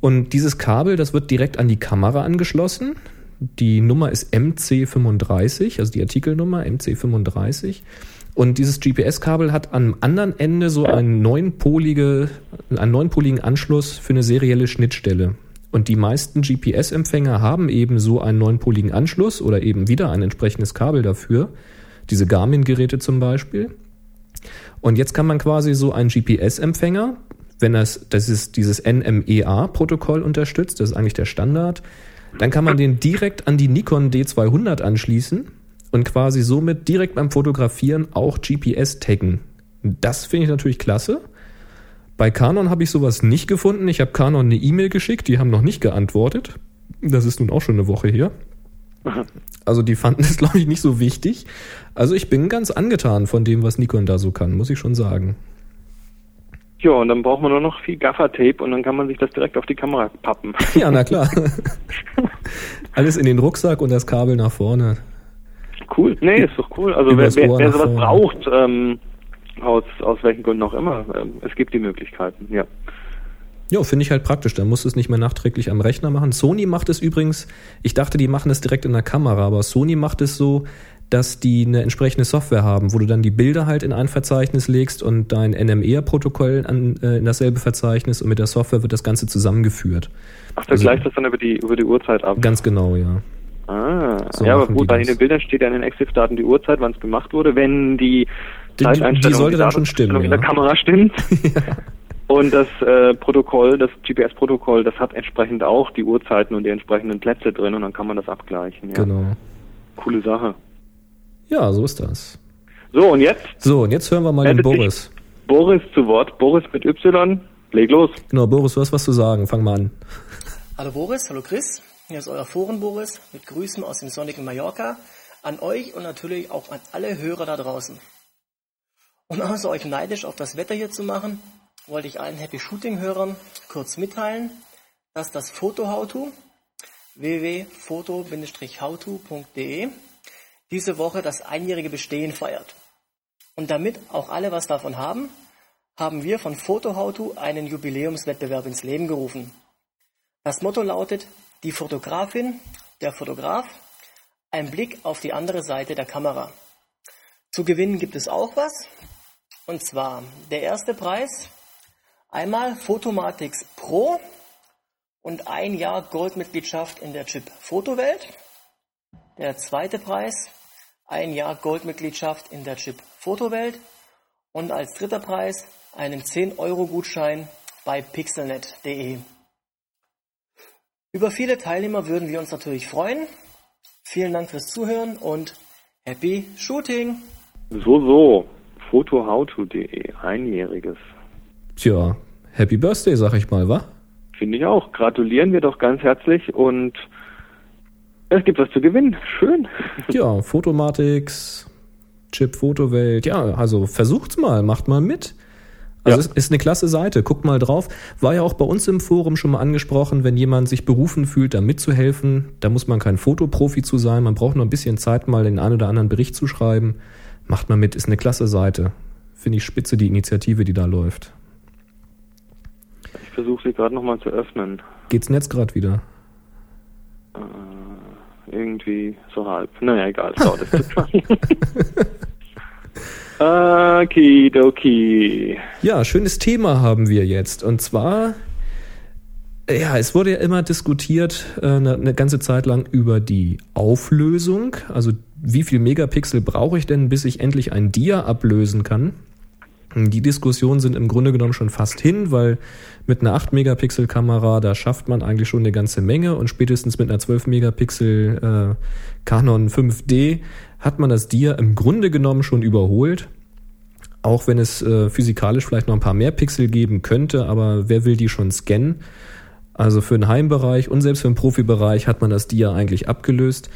Und dieses Kabel, das wird direkt an die Kamera angeschlossen. Die Nummer ist MC35, also die Artikelnummer MC35. Und dieses GPS-Kabel hat am anderen Ende so einen neunpolige, einen neunpoligen Anschluss für eine serielle Schnittstelle. Und die meisten GPS-Empfänger haben eben so einen neunpoligen Anschluss oder eben wieder ein entsprechendes Kabel dafür. Diese Garmin-Geräte zum Beispiel. Und jetzt kann man quasi so einen GPS-Empfänger, wenn das, das ist dieses NMEA-Protokoll unterstützt, das ist eigentlich der Standard, dann kann man den direkt an die Nikon D200 anschließen und quasi somit direkt beim Fotografieren auch GPS taggen. Das finde ich natürlich klasse. Bei Canon habe ich sowas nicht gefunden. Ich habe Canon eine E-Mail geschickt, die haben noch nicht geantwortet. Das ist nun auch schon eine Woche her. Also die fanden es, glaube ich, nicht so wichtig. Also ich bin ganz angetan von dem, was Nikon da so kann, muss ich schon sagen. Ja, und dann braucht man nur noch viel Gaffertape und dann kann man sich das direkt auf die Kamera pappen. Ja, na klar. Alles in den Rucksack und das Kabel nach vorne. cool. Nee, ist doch cool. Also wer, wer, wer sowas vorne. braucht, ähm, aus, aus welchen Gründen auch immer, ähm, es gibt die Möglichkeiten, ja. Ja, finde ich halt praktisch. Dann musst du es nicht mehr nachträglich am Rechner machen. Sony macht es übrigens, ich dachte, die machen es direkt in der Kamera, aber Sony macht es so, dass die eine entsprechende Software haben, wo du dann die Bilder halt in ein Verzeichnis legst und dein NMR-Protokoll an, äh, in dasselbe Verzeichnis und mit der Software wird das Ganze zusammengeführt. Ach, du Also- gleichst das dann über die, über die Uhrzeit ab. Ganz genau, ja. Ah, So ja, aber die gut, bei den Bildern steht ja in den EXIF-Daten die Uhrzeit, wann es gemacht wurde. Wenn die, Die- Zeiteinstellung, die sollte dann schon stimmen, in der ja. Kamera stimmt. Und das äh, Protokoll, das GPS-Protokoll, das hat entsprechend auch die Uhrzeiten und die entsprechenden Plätze drin und dann kann man das abgleichen. Ja. Genau. Coole Sache. Ja, so ist das. So, und jetzt So, und jetzt hören wir mal den Meldet Boris. Boris zu Wort. Boris mit Y, leg los. Genau, Boris, du hast was zu sagen. Fang mal an. Hallo Boris, hallo Chris. Hier ist euer Foren Boris mit Grüßen aus dem sonnigen Mallorca an euch und natürlich auch an alle Hörer da draußen. Um außer euch neidisch auf das Wetter hier zu machen, wollte ich allen Happy Shooting Hörern kurz mitteilen, dass das Foto Howto www.foto-howto.de diese Woche das einjährige Bestehen feiert. Und damit auch alle was davon haben, haben wir von Foto Howto einen Jubiläumswettbewerb ins Leben gerufen. Das Motto lautet Die Fotografin, der Fotograf, ein Blick auf die andere Seite der Kamera. Zu gewinnen gibt es auch was. Und zwar der erste Preis, einmal Photomatix Pro und ein Jahr Goldmitgliedschaft in der Chip Fotowelt. Der zweite Preis, ein Jahr Goldmitgliedschaft in der Chip Fotowelt. Und als dritter Preis einen 10-Euro-Gutschein bei pixelnet.de. Über viele Teilnehmer würden wir uns natürlich freuen. Vielen Dank fürs Zuhören und Happy Shooting! So, so. Fotohowto.de, einjähriges. Tja, Happy Birthday, sag ich mal, wa? Finde ich auch. Gratulieren wir doch ganz herzlich und es gibt was zu gewinnen. Schön. Ja, Fotomatix, Chip Fotowelt. Ja, also versucht's mal, macht mal mit. Also Ja. es ist eine klasse Seite, guckt mal drauf. War ja auch bei uns im Forum schon mal angesprochen, wenn jemand sich berufen fühlt, da mitzuhelfen, da muss man kein Fotoprofi zu sein, man braucht nur ein bisschen Zeit, mal den einen oder anderen Bericht zu schreiben. Macht mal mit, ist eine klasse Seite. Finde ich spitze, die Initiative, die da läuft. Ich versuche sie gerade nochmal zu öffnen. Geht's Netz gerade wieder? Irgendwie so halb. Naja, egal. Es dauert jetzt zu lang. Okidoki. Ja, schönes Thema haben wir jetzt. Und zwar, ja, es wurde ja immer diskutiert, äh, eine, eine ganze Zeit lang über die Auflösung. Also wie viel Megapixel brauche ich denn, bis ich endlich ein Dia ablösen kann? Die Diskussionen sind im Grunde genommen schon fast hin, weil mit einer 8-Megapixel-Kamera, da schafft man eigentlich schon eine ganze Menge und spätestens mit einer 12-Megapixel äh, Canon 5D hat man das Dia im Grunde genommen schon überholt. Auch wenn es äh, physikalisch vielleicht noch ein paar mehr Pixel geben könnte, aber wer will die schon scannen? Also für den Heimbereich und selbst für den Profibereich hat man das Dia eigentlich abgelöst.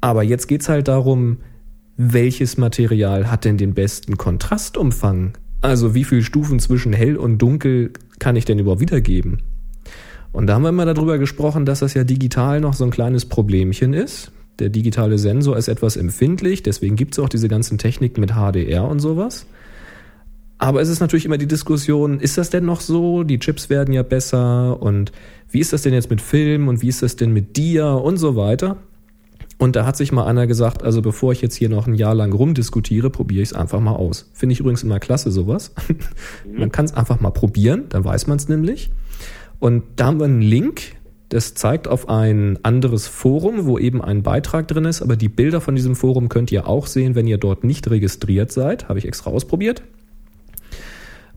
Aber jetzt geht's halt darum, welches Material hat denn den besten Kontrastumfang? Also wie viele Stufen zwischen hell und dunkel kann ich denn überhaupt wiedergeben? Und da haben wir immer darüber gesprochen, dass das ja digital noch so ein kleines Problemchen ist. Der digitale Sensor ist etwas empfindlich, deswegen gibt es auch diese ganzen Techniken mit HDR und sowas. Aber es ist natürlich immer die Diskussion, ist das denn noch so? Die Chips werden ja besser und wie ist das denn jetzt mit Film und wie ist das denn mit Dia und so weiter? Und da hat sich mal einer gesagt, also bevor ich jetzt hier noch ein Jahr lang rumdiskutiere, probiere ich es einfach mal aus. Finde ich übrigens immer klasse sowas. man kann es einfach mal probieren, dann weiß man es nämlich. Und da haben wir einen Link, das zeigt auf ein anderes Forum, wo eben ein Beitrag drin ist, aber die Bilder von diesem Forum könnt ihr auch sehen, wenn ihr dort nicht registriert seid. Habe ich extra ausprobiert.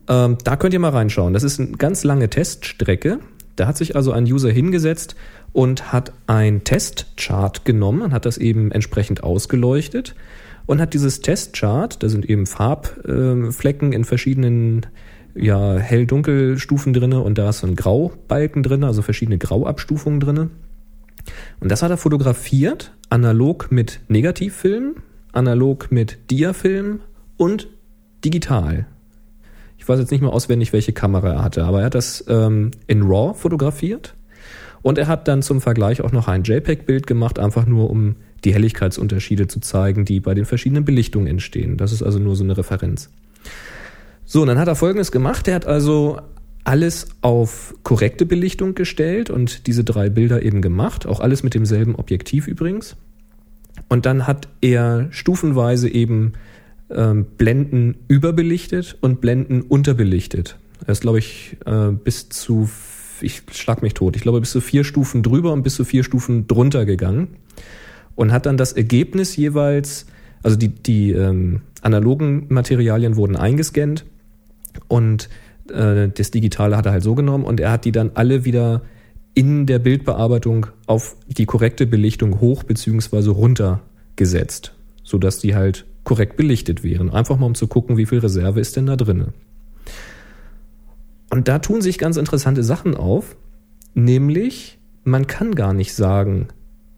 Ähm, da könnt ihr mal reinschauen. Das ist eine ganz lange Teststrecke. Da hat sich also ein User hingesetzt und hat ein Testchart genommen und hat das eben entsprechend ausgeleuchtet und hat dieses Testchart, da sind eben Farbflecken in verschiedenen ja, hell-dunkel-Stufen drinne und da ist so ein Graubalken drinne, also verschiedene Grauabstufungen drinne. Und das hat er fotografiert, analog mit Negativfilm, analog mit Diafilm und digital. Ich weiß jetzt nicht mehr auswendig, welche Kamera er hatte, aber er hat das ähm, in RAW fotografiert Und er hat dann zum Vergleich auch noch ein JPEG-Bild gemacht, einfach nur um die Helligkeitsunterschiede zu zeigen, die bei den verschiedenen Belichtungen entstehen. Das ist also nur so eine Referenz. So, und dann hat er Folgendes gemacht. Er hat also alles auf korrekte Belichtung gestellt und diese drei Bilder eben gemacht. Auch alles mit demselben Objektiv übrigens. Und dann hat er stufenweise eben ähm, Blenden überbelichtet und Blenden unterbelichtet. Er ist, glaube ich, äh, bis zu, ich schlag mich tot, ich glaube bis zu vier Stufen drüber und bis zu vier Stufen drunter gegangen und hat dann das Ergebnis jeweils, also die, die ähm, analogen Materialien wurden eingescannt und äh, das Digitale hat er halt so genommen und er hat die dann alle wieder in der Bildbearbeitung auf die korrekte Belichtung hoch beziehungsweise runter gesetzt, sodass die halt korrekt belichtet wären. Einfach mal um zu gucken, wie viel Reserve ist denn da drinne. Und da tun sich ganz interessante Sachen auf, nämlich man kann gar nicht sagen,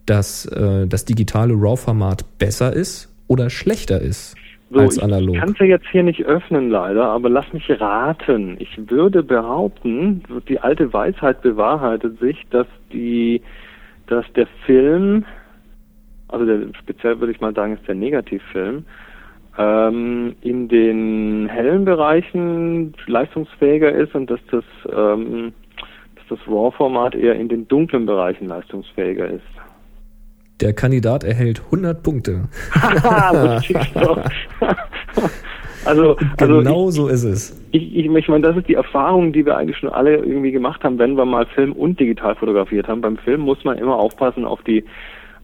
dass äh, das digitale RAW-Format besser ist oder schlechter ist So, als ich analog. kann es ja jetzt hier nicht öffnen, leider, aber lass mich raten. Ich würde behaupten, die alte Weisheit bewahrheitet sich, dass die, dass der Film, also der, speziell würde ich mal sagen, ist der Negativfilm, ähm, in den hellen Bereichen leistungsfähiger ist und dass das, ähm, dass das RAW-Format eher in den dunklen Bereichen leistungsfähiger ist. Der Kandidat erhält 100 Punkte. Also, also genau so ist es. ich, ich, ich meine, das ist die Erfahrung, die wir eigentlich schon alle irgendwie gemacht haben, wenn wir mal Film und digital fotografiert haben. Beim Film muss man immer aufpassen auf die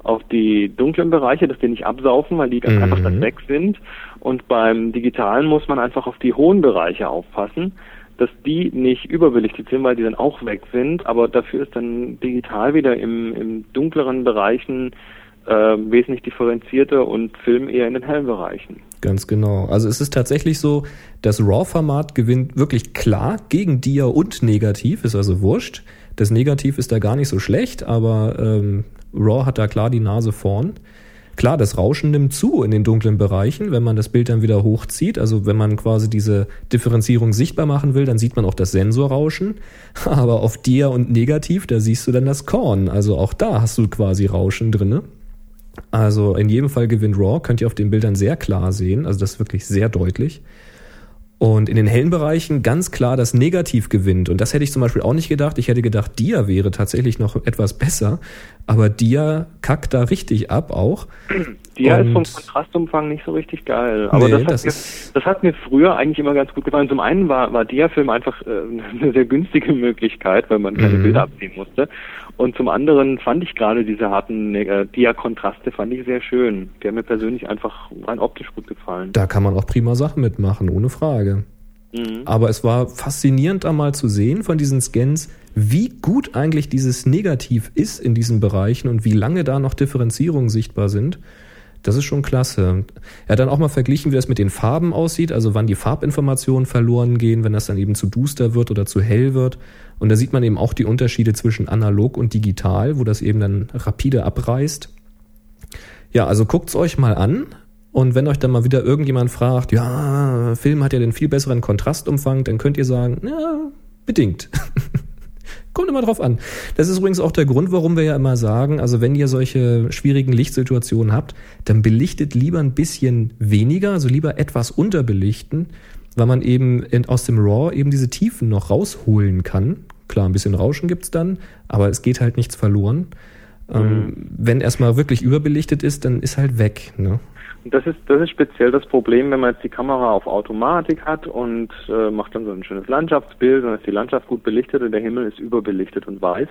auf die dunklen Bereiche, dass die nicht absaufen, weil die ganz Mhm. einfach dann weg sind. Und beim digitalen muss man einfach auf die hohen Bereiche aufpassen, dass die nicht überbelichtet sind, weil die dann auch weg sind. Aber dafür ist dann digital wieder im, im dunkleren Bereichen äh, wesentlich differenzierter und Film eher in den hellen Bereichen. Ganz genau. Also es ist tatsächlich so, das RAW-Format gewinnt wirklich klar gegen Dia und Negativ, ist also wurscht. Das Negativ ist da gar nicht so schlecht, aber ähm, RAW hat da klar die Nase vorn. Klar, das Rauschen nimmt zu in den dunklen Bereichen, wenn man das Bild dann wieder hochzieht. Also wenn man quasi diese Differenzierung sichtbar machen will, dann sieht man auch das Sensorrauschen. Aber auf Dia und Negativ, da siehst du dann das Korn. Also auch da hast du quasi Rauschen drinne. Also in jedem Fall gewinnt Raw, könnt ihr auf den Bildern sehr klar sehen. Also das ist wirklich sehr deutlich. Und in den hellen Bereichen ganz klar das Negativ gewinnt. Und das hätte ich zum Beispiel auch nicht gedacht. Ich hätte gedacht, Dia wäre tatsächlich noch etwas besser. Aber Dia kackt da richtig ab auch. Dia ist vom Und- Kontrastumfang nicht so richtig geil. Aber Nee, das, hat das mir, das hat mir früher eigentlich immer ganz gut gefallen. Zum einen war, war Dia-Film einfach äh, eine sehr günstige Möglichkeit, weil man keine Mhm. Bilder abziehen musste. Und zum anderen fand ich gerade diese harten äh, Dia-Kontraste fand ich sehr schön. Die haben mir persönlich einfach rein optisch gut gefallen. Da kann man auch prima Sachen mitmachen, ohne Frage. Mhm. Aber es war faszinierend einmal zu sehen von diesen Scans, wie gut eigentlich dieses Negativ ist in diesen Bereichen und wie lange da noch Differenzierungen sichtbar sind. Das ist schon klasse. Er hat dann auch mal verglichen, wie das mit den Farben aussieht, also wann die Farbinformationen verloren gehen, wenn das dann eben zu duster wird oder zu hell wird. Und da sieht man eben auch die Unterschiede zwischen analog und digital, wo das eben dann rapide abreißt. Ja, also guckt's euch mal an. Und wenn euch dann mal wieder irgendjemand fragt, ja, Film hat ja den viel besseren Kontrastumfang, dann könnt ihr sagen, ja, bedingt. Kommt immer drauf an. Das ist übrigens auch der Grund, warum wir ja immer sagen, also wenn ihr solche schwierigen Lichtsituationen habt, dann belichtet lieber ein bisschen weniger, also lieber etwas unterbelichten, weil man eben in, aus dem RAW eben diese Tiefen noch rausholen kann. Klar, ein bisschen Rauschen gibt's dann, aber es geht halt nichts verloren. Ähm, wenn erstmal wirklich überbelichtet ist, dann ist halt weg. Ne? Das ist, das ist speziell das Problem, wenn man jetzt die Kamera auf Automatik hat und äh, macht dann so ein schönes Landschaftsbild, dann ist die Landschaft gut belichtet und der Himmel ist überbelichtet und weiß.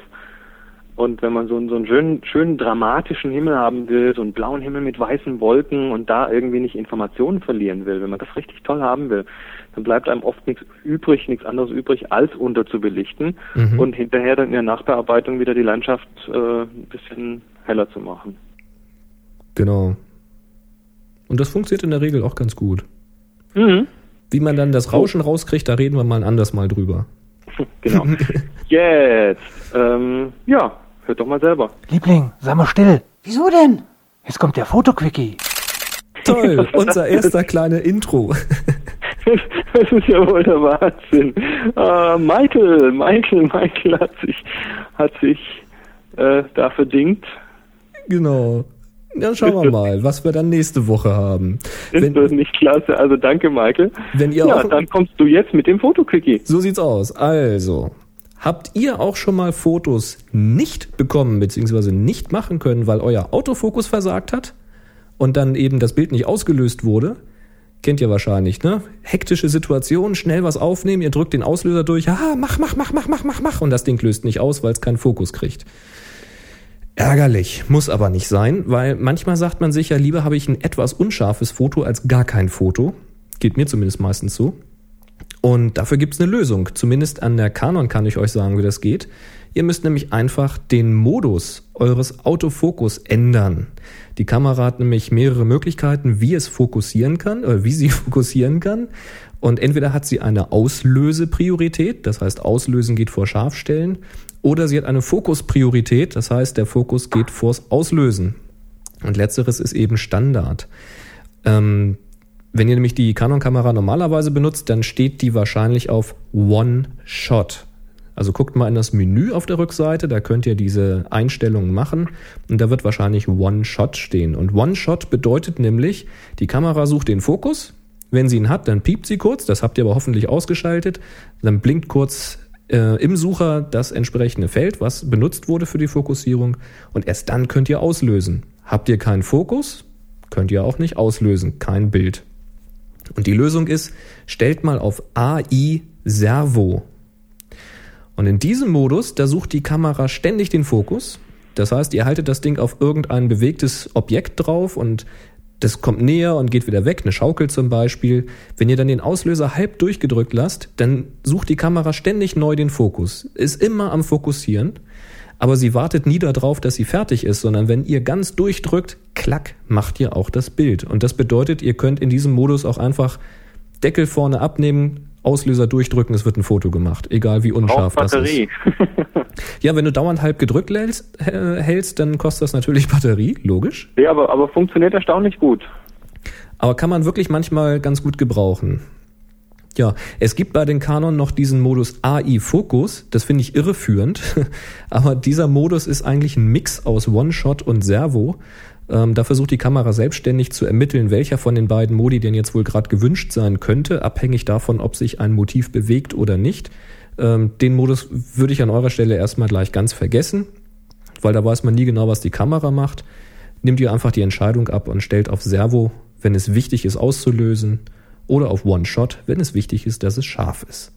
Und wenn man so, einen- so einen schönen, schönen dramatischen Himmel haben will, so einen blauen Himmel mit weißen Wolken und da irgendwie nicht Informationen verlieren will, wenn man das richtig toll haben will, dann bleibt einem oft nichts übrig, nichts anderes übrig, als unterzubelichten Mhm. und hinterher dann in der Nachbearbeitung wieder die Landschaft äh, ein bisschen heller zu machen. Genau. Und das funktioniert in der Regel auch ganz gut. Mhm. Wie man dann das Rauschen rauskriegt, da reden wir mal ein anderes Mal drüber. Genau. Jetzt, ähm, ja, hört doch mal selber. Liebling, sei mal still. Wieso denn? Jetzt kommt der Fotoquickie. Toll, unser erster kleiner Intro. Das ist ja wohl der Wahnsinn. Äh, Michael, Michael, Michael hat sich, hat sich äh, da verdingt. Genau. Dann schauen wir mal, was wir dann nächste Woche haben. Ist Wenn, das nicht klasse? Also danke, Michael. wenn ihr Ja, auch, dann kommst du jetzt mit dem Fotoquickie. so sieht's aus. Also, habt ihr auch schon mal Fotos nicht bekommen bzw. nicht machen können, weil euer Autofokus versagt hat und dann eben das Bild nicht ausgelöst wurde? Kennt ihr wahrscheinlich, ne? Hektische Situation, schnell was aufnehmen, ihr drückt den Auslöser durch, ah, mach, mach, mach, mach, mach, mach, mach und das Ding löst nicht aus, weil es keinen Fokus kriegt. Ärgerlich, muss aber nicht sein, weil manchmal sagt man sich ja, lieber habe ich ein etwas unscharfes Foto als gar kein Foto. Geht mir zumindest meistens so. Und dafür gibt's eine Lösung. Zumindest an der Canon kann ich euch sagen, wie das geht. Ihr müsst nämlich einfach den Modus eures Autofokus ändern. Die Kamera hat nämlich mehrere Möglichkeiten, wie es fokussieren kann, oder wie sie fokussieren kann. Und entweder hat sie eine Auslösepriorität, das heißt Auslösen geht vor Scharfstellen, oder sie hat eine Fokuspriorität, das heißt der Fokus geht vors Auslösen. Und letzteres ist eben Standard. Ähm, wenn ihr nämlich die Canon-Kamera normalerweise benutzt, dann steht die wahrscheinlich auf One-Shot. Also guckt mal in das Menü auf der Rückseite, da könnt ihr diese Einstellungen machen und da wird wahrscheinlich One-Shot stehen. Und One-Shot bedeutet nämlich, die Kamera sucht den Fokus, wenn sie ihn hat, dann piept sie kurz, das habt ihr aber hoffentlich ausgeschaltet, dann blinkt kurz äh, im Sucher das entsprechende Feld, was benutzt wurde für die Fokussierung und erst dann könnt ihr auslösen. Habt ihr keinen Fokus, könnt ihr auch nicht auslösen, kein Bild. Und die Lösung ist, stellt mal auf AI Servo. Und in diesem Modus, da sucht die Kamera ständig den Fokus. Das heißt, ihr haltet das Ding auf irgendein bewegtes Objekt drauf und das kommt näher und geht wieder weg, eine Schaukel zum Beispiel. Wenn ihr dann den Auslöser halb durchgedrückt lasst, dann sucht die Kamera ständig neu den Fokus. Ist immer am Fokussieren, aber sie wartet nie darauf, dass sie fertig ist, sondern wenn ihr ganz durchdrückt, klack, macht ihr auch das Bild. Und das bedeutet, ihr könnt in diesem Modus auch einfach Deckel vorne abnehmen, Auslöser durchdrücken, es wird ein Foto gemacht, egal wie unscharf das ist. Ja, wenn du dauernd halb gedrückt hältst, äh, hältst, dann kostet das natürlich Batterie, logisch. nee, aber, aber funktioniert erstaunlich gut. Aber kann man wirklich manchmal ganz gut gebrauchen. Ja, es gibt bei den Canon noch diesen Modus AI Focus, das finde ich irreführend, aber dieser Modus ist eigentlich ein Mix aus One-Shot und Servo. Ähm, da versucht die Kamera selbstständig zu ermitteln, welcher von den beiden Modi denn jetzt wohl gerade gewünscht sein könnte, abhängig davon, ob sich ein Motiv bewegt oder nicht. Ähm, den Modus würde ich an eurer Stelle erstmal gleich ganz vergessen, weil da weiß man nie genau, was die Kamera macht. Nimmt ihr einfach die Entscheidung ab und stellt auf Servo, wenn es wichtig ist auszulösen, oder auf One-Shot, wenn es wichtig ist, dass es scharf ist.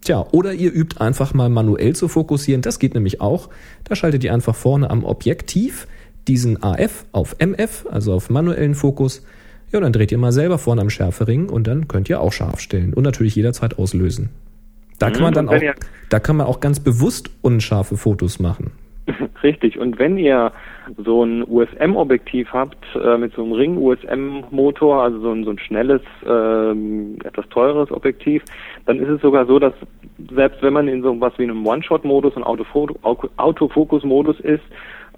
Tja, oder ihr übt einfach mal manuell zu fokussieren, das geht nämlich auch. Da schaltet ihr einfach vorne am Objektiv diesen AF auf MF, also auf manuellen Fokus. Ja, dann dreht ihr mal selber vorne am Schärfering und dann könnt ihr auch scharf stellen und natürlich jederzeit auslösen. Da kann Mhm, man dann und wenn auch, ihr- da kann man auch ganz bewusst unscharfe Fotos machen. Richtig. Und wenn ihr so ein USM-Objektiv habt, äh, mit so einem Ring-USM-Motor, also so ein, so ein schnelles, ähm, etwas teures Objektiv, dann ist es sogar so, dass selbst wenn man in so was wie einem One-Shot-Modus und Autofokus-Modus ist,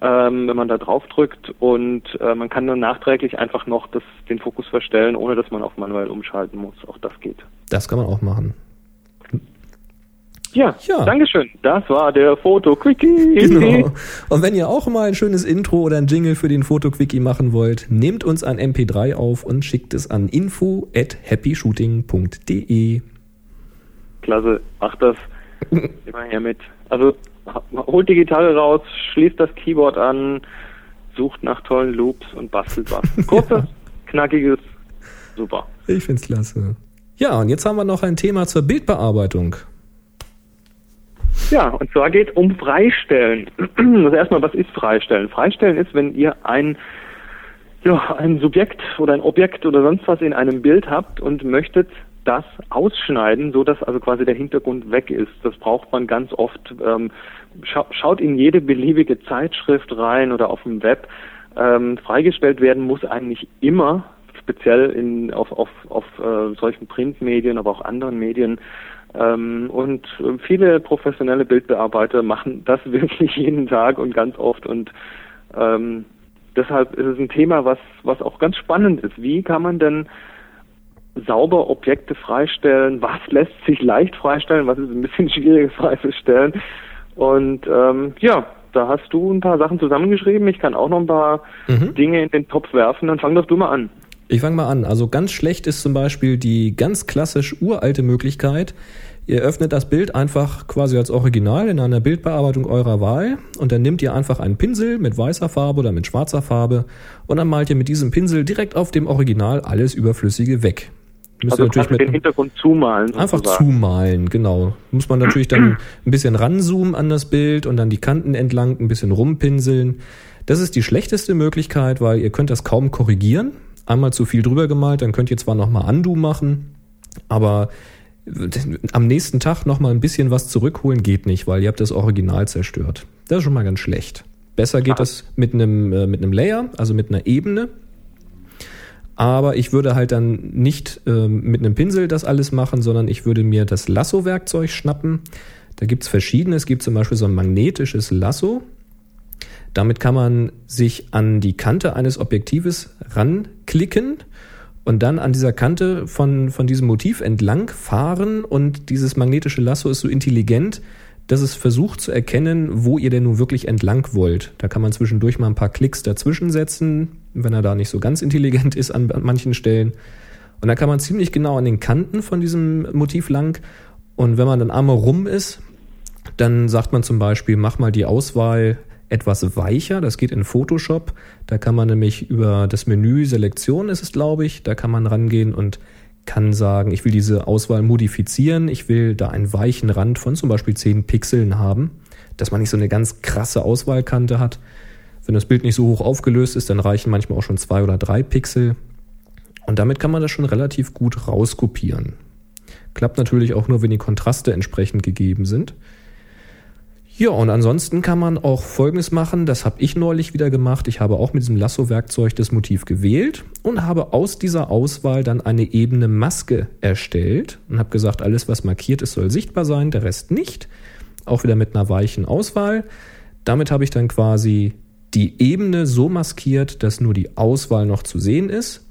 ähm, wenn man da drauf drückt und äh, man kann dann nachträglich einfach noch das, den Fokus verstellen, ohne dass man auf manuell umschalten muss. Auch das geht. Das kann man auch machen. Ja, Ja. Dankeschön. Das war der Foto-Quickie. Genau. Und wenn ihr auch mal ein schönes Intro oder ein Jingle für den Fotoquickie machen wollt, nehmt uns ein MP3 auf und schickt es an info at happyshooting.de. Klasse, macht das immer her mit. Also holt die Gitarre raus, schließt das Keyboard an, sucht nach tollen Loops und bastelt was. Kurzes, knackiges, super. Ich find's klasse. Ja, und jetzt haben wir noch ein Thema zur Bildbearbeitung. Ja, und zwar geht um Freistellen. Also erstmal, was ist Freistellen? Freistellen ist, wenn ihr ein ja, ein Subjekt oder ein Objekt oder sonst was in einem Bild habt und möchtet das ausschneiden, so dass also quasi der Hintergrund weg ist. Das braucht man ganz oft. Ähm, scha schaut in jede beliebige Zeitschrift rein oder auf dem Web. Ähm, freigestellt werden muss eigentlich immer, speziell in, auf, auf, auf äh, solchen Printmedien, aber auch anderen Medien. Ähm, und viele professionelle Bildbearbeiter machen das wirklich jeden Tag und ganz oft und ähm, deshalb ist es ein Thema, was, was auch ganz spannend ist. Wie kann man denn sauber Objekte freistellen? Was lässt sich leicht freistellen? Was ist ein bisschen schwieriger freizustellen? Und ähm, ja, Da hast du ein paar Sachen zusammengeschrieben. Ich kann auch noch ein paar Mhm. Dinge in den Topf werfen. Dann fang doch du mal an. Ich fange mal an. Also ganz schlecht ist zum Beispiel die ganz klassisch uralte Möglichkeit. Ihr öffnet das Bild einfach quasi als Original in einer Bildbearbeitung eurer Wahl und dann nehmt ihr einfach einen Pinsel mit weißer Farbe oder mit schwarzer Farbe und dann malt ihr mit diesem Pinsel direkt auf dem Original alles Überflüssige weg. Müsst Also ihr natürlich mit den Hintergrund zumalen. Einfach sozusagen. zumalen, genau. Muss man natürlich dann ein bisschen ranzoomen an das Bild und dann die Kanten entlang ein bisschen rumpinseln. Das ist die schlechteste Möglichkeit, weil ihr könnt das kaum korrigieren. Einmal zu viel drüber gemalt, dann könnt ihr zwar nochmal Undo machen, aber am nächsten Tag nochmal ein bisschen was zurückholen geht nicht, weil ihr habt das Original zerstört. Das ist schon mal ganz schlecht. Besser geht es mit einem, äh, mit einem Layer, also mit einer Ebene. Aber ich würde halt dann nicht ähm, mit einem Pinsel das alles machen, sondern ich würde mir das Lasso-Werkzeug schnappen. Da gibt's verschiedene. Es gibt zum Beispiel so ein magnetisches Lasso. Damit kann man sich an die Kante eines Objektives ranklicken und dann an dieser Kante von, von diesem Motiv entlang fahren. Und dieses magnetische Lasso ist so intelligent, dass es versucht zu erkennen, wo ihr denn nun wirklich entlang wollt. Da kann man zwischendurch mal ein paar Klicks dazwischen setzen, wenn er da nicht so ganz intelligent ist an, an manchen Stellen. Und dann kann man ziemlich genau an den Kanten von diesem Motiv lang. Und wenn man dann einmal rum ist, dann sagt man zum Beispiel, mach mal die Auswahl etwas weicher. Das geht in Photoshop. Da kann man nämlich über das Menü Selektion ist es, glaube ich, da kann man rangehen und kann sagen, ich will diese Auswahl modifizieren. Ich will da einen weichen Rand von zum Beispiel 10 Pixeln haben, dass man nicht so eine ganz krasse Auswahlkante hat. Wenn das Bild nicht so hoch aufgelöst ist, dann reichen manchmal auch schon zwei oder drei Pixel. Und damit kann man das schon relativ gut rauskopieren. Klappt natürlich auch nur, wenn die Kontraste entsprechend gegeben sind. Ja, und ansonsten kann man auch Folgendes machen. Das habe ich neulich wieder gemacht. Ich habe auch mit diesem Lasso-Werkzeug das Motiv gewählt und habe aus dieser Auswahl dann eine ebene Maske erstellt und habe gesagt, alles, was markiert ist, soll sichtbar sein, der Rest nicht. Auch wieder mit einer weichen Auswahl. Damit habe ich dann quasi die Ebene so maskiert, dass nur die Auswahl noch zu sehen ist.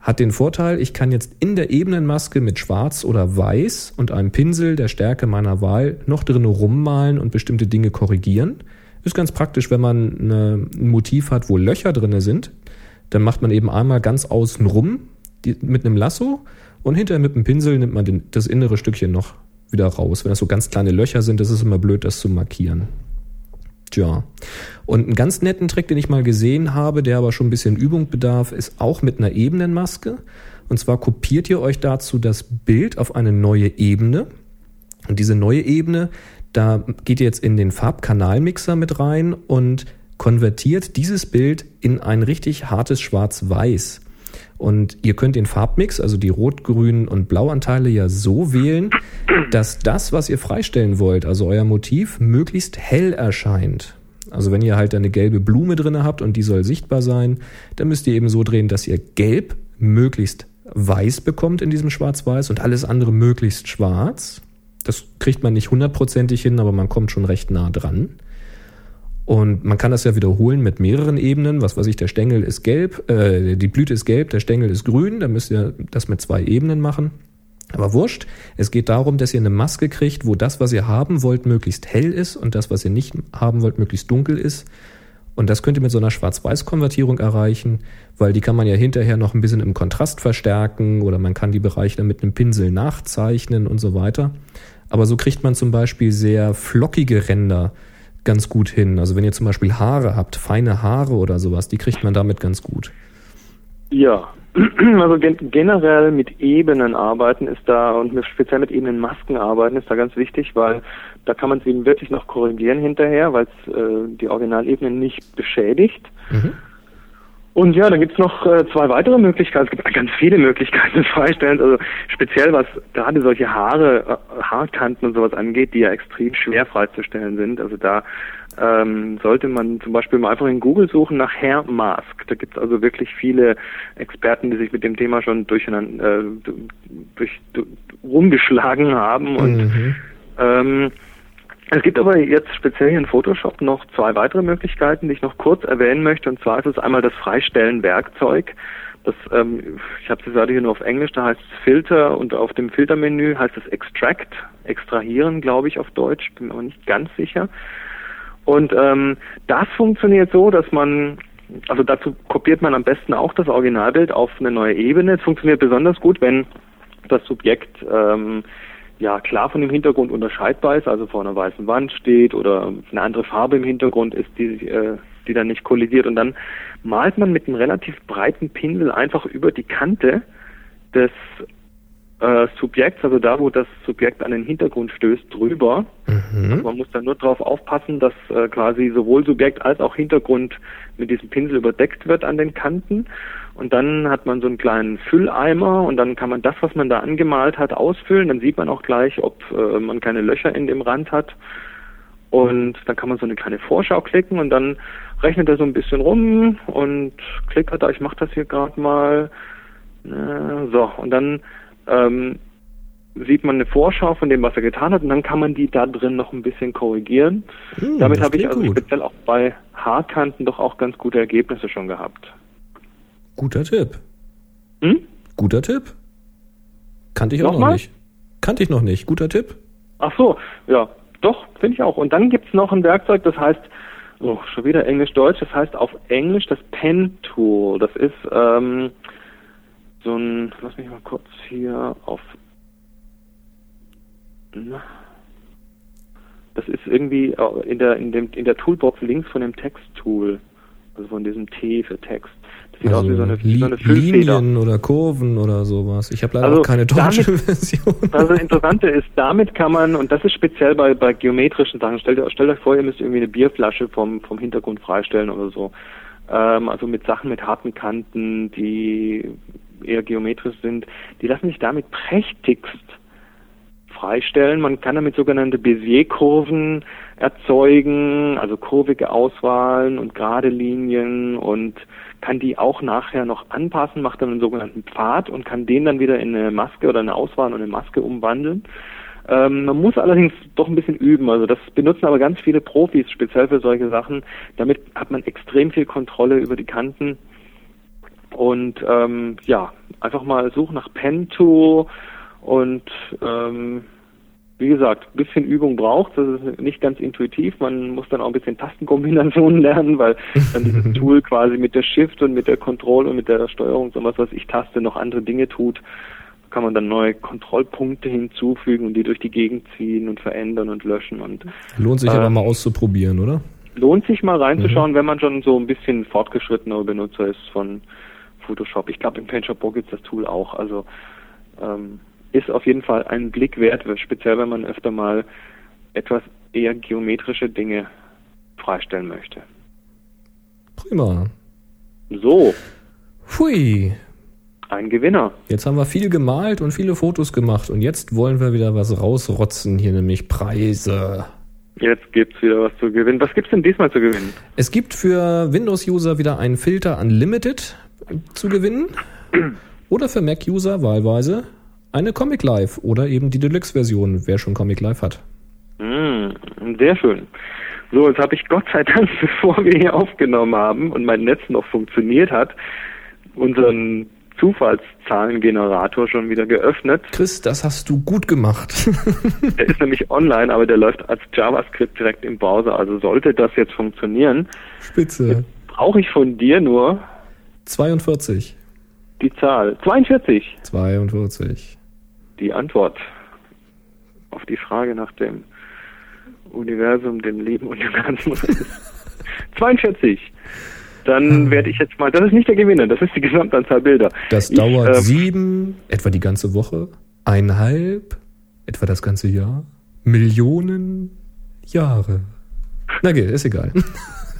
Hat den Vorteil, ich kann jetzt in der Ebenenmaske mit Schwarz oder Weiß und einem Pinsel der Stärke meiner Wahl noch drin rummalen und bestimmte Dinge korrigieren. Ist ganz praktisch, wenn man eine, ein Motiv hat, wo Löcher drin sind. Dann macht man eben einmal ganz außen rum mit einem Lasso und hinterher mit einem Pinsel nimmt man den, das innere Stückchen noch wieder raus. Wenn das so ganz kleine Löcher sind, das ist immer blöd, das zu markieren. Tja. Und einen ganz netten Trick, den ich mal gesehen habe, der aber schon ein bisschen Übung bedarf, ist auch mit einer Ebenenmaske. Und zwar kopiert ihr euch dazu das Bild auf eine neue Ebene. Und diese neue Ebene, da geht ihr jetzt in den Farbkanalmixer mit rein und konvertiert dieses Bild in ein richtig hartes Schwarz-Weiß. Und ihr könnt den Farbmix, also die Rot-, Grün- und Blauanteile ja so wählen, dass das, was ihr freistellen wollt, also euer Motiv, möglichst hell erscheint. Also wenn ihr halt eine gelbe Blume drinne habt und die soll sichtbar sein, dann müsst ihr eben so drehen, dass ihr gelb möglichst weiß bekommt in diesem Schwarz-Weiß und alles andere möglichst schwarz. Das kriegt man nicht hundertprozentig hin, aber man kommt schon recht nah dran. Und man kann das ja wiederholen mit mehreren Ebenen. Was weiß ich, der Stängel ist gelb, äh, die Blüte ist gelb, der Stängel ist grün. Dann müsst ihr das mit zwei Ebenen machen. Aber wurscht, es geht darum, dass ihr eine Maske kriegt, wo das, was ihr haben wollt, möglichst hell ist und das, was ihr nicht haben wollt, möglichst dunkel ist. Und das könnt ihr mit so einer Schwarz-Weiß-Konvertierung erreichen, weil die kann man ja hinterher noch ein bisschen im Kontrast verstärken oder man kann die Bereiche dann mit einem Pinsel nachzeichnen und so weiter. Aber so kriegt man zum Beispiel sehr flockige Ränder ganz gut hin. Also wenn ihr zum Beispiel Haare habt, feine Haare oder sowas, die kriegt man damit ganz gut. Ja, also gen generell mit Ebenen arbeiten ist da und mit, speziell mit Ebenenmasken arbeiten ist da ganz wichtig, weil da kann man es eben wirklich noch korrigieren hinterher, weil es äh, die Originalebenen nicht beschädigt. Mhm. Und ja, dann gibt's noch äh, zwei weitere Möglichkeiten. Es gibt ganz viele Möglichkeiten freistellen. Also speziell was gerade solche Haare, äh, Haarkanten und sowas angeht, die ja extrem schwer freizustellen sind. Also da ähm, sollte man zum Beispiel mal einfach in Google suchen nach Hair Mask. Da gibt's also wirklich viele Experten, die sich mit dem Thema schon durcheinander, äh, durch, durch, rumgeschlagen haben und Mhm. ähm, es gibt aber jetzt speziell in Photoshop noch zwei weitere Möglichkeiten, die ich noch kurz erwähnen möchte. Und zwar ist es einmal das Freistellen-Werkzeug. Das, ähm, ich habe es gerade hier nur auf Englisch, da heißt es Filter und auf dem Filtermenü heißt es Extract, extrahieren, glaube ich auf Deutsch, bin mir aber nicht ganz sicher. Und ähm, das funktioniert so, dass man, also dazu kopiert man am besten auch das Originalbild auf eine neue Ebene. Es funktioniert besonders gut, wenn das Subjekt ähm, ja klar von dem Hintergrund unterscheidbar ist, also vor einer weißen Wand steht oder eine andere Farbe im Hintergrund ist, die, äh, die dann nicht kollidiert. Und dann malt man mit einem relativ breiten Pinsel einfach über die Kante des äh, Subjekts, also da, wo das Subjekt an den Hintergrund stößt, drüber. Mhm. Also man muss dann nur darauf aufpassen, dass äh, quasi sowohl Subjekt als auch Hintergrund mit diesem Pinsel überdeckt wird an den Kanten. Und dann hat man so einen kleinen Fülleimer und dann kann man das, was man da angemalt hat, ausfüllen. Dann sieht man auch gleich, ob äh, man keine Löcher in dem Rand hat. Und dann kann man so eine kleine Vorschau klicken und dann rechnet er so ein bisschen rum und klickert da, ich mache das hier gerade mal. So, und dann ähm, sieht man eine Vorschau von dem, was er getan hat und dann kann man die da drin noch ein bisschen korrigieren. Hm, Damit habe ich also gut. speziell auch bei Haarkanten doch auch ganz gute Ergebnisse schon gehabt. Guter Tipp. Hm? Guter Tipp. Kannte ich auch noch Nochmal? nicht. Kannte ich noch nicht. Guter Tipp. Ach so, ja, doch, finde ich auch. Und dann gibt's noch ein Werkzeug, das heißt, oh, schon wieder Englisch-Deutsch, das heißt auf Englisch das Pen Tool. Das ist ähm, so ein, lass mich mal kurz hier auf. Na. Das ist irgendwie in der in dem in der Toolbox links von dem Text-Tool, also von diesem T für Text. Das sieht aus wie so eine, wie so eine Also Füllfeder. Linien oder Kurven oder sowas. Ich habe leider Also auch keine deutsche damit- Version. Also das Interessante ist, damit kann man, und das ist speziell bei, bei geometrischen Sachen, stellt, stellt euch vor, ihr müsst irgendwie eine Bierflasche vom, vom Hintergrund freistellen oder so. Ähm, also mit Sachen mit harten Kanten, die eher geometrisch sind, die lassen sich damit prächtigst freistellen. Man kann damit sogenannte Bézier-Kurven erzeugen, also kurvige Auswahlen und gerade Linien und kann die auch nachher noch anpassen, macht dann einen sogenannten Pfad und kann den dann wieder in eine Maske oder eine Auswahl und eine Maske umwandeln. Ähm, man muss allerdings doch ein bisschen üben. Also das benutzen aber ganz viele Profis speziell für solche Sachen. Damit hat man extrem viel Kontrolle über die Kanten. Und ähm, ja, einfach mal suchen nach Pen Tool und ähm, wie gesagt, ein bisschen Übung braucht. Das ist nicht ganz intuitiv. Man muss dann auch ein bisschen Tastenkombinationen lernen, weil dann dieses Tool quasi mit der Shift und mit der Control und mit der Steuerung, so was, was ich taste, noch andere Dinge tut. Da kann man dann neue Kontrollpunkte hinzufügen und die durch die Gegend ziehen und verändern und löschen und Lohnt sich Äh, aber mal auszuprobieren, oder? lohnt sich mal reinzuschauen, wenn man schon so ein bisschen fortgeschrittener Benutzer ist von Photoshop. Ich glaube, im Paint Pro gibt es das Tool auch. Also ähm, ist auf jeden Fall ein Blick wert, speziell wenn man öfter mal etwas eher geometrische Dinge freistellen möchte. Prima. So, Hui. ein Gewinner. Jetzt haben wir viel gemalt und viele Fotos gemacht und jetzt wollen wir wieder was rausrotzen, hier nämlich Preise. Jetzt gibt's wieder was zu gewinnen. Was gibt's denn diesmal zu gewinnen? Es gibt für Windows-User wieder einen Filter Unlimited zu gewinnen oder für Mac-User wahlweise eine Comic Live oder eben die Deluxe-Version, wer schon Comic Live hat. Mm, sehr schön. So, jetzt habe ich Gott sei Dank, bevor wir hier aufgenommen haben und mein Netz noch funktioniert hat, unseren Zufallszahlengenerator schon wieder geöffnet. Chris, das hast du gut gemacht. Der ist nämlich online, aber der läuft als JavaScript direkt im Browser. Also sollte das jetzt funktionieren, Spitze. brauche ich von dir nur 42. die Zahl 42. 42. Die Antwort auf die Frage nach dem Universum, dem Leben und dem ganzen Rest. 42. Dann werde ich jetzt mal, das ist nicht der Gewinner, das ist die Gesamtanzahl Bilder. Das Ich, dauert äh, sieben, etwa die ganze Woche, eineinhalb, etwa das ganze Jahr, Millionen Jahre. Na geht, ist egal.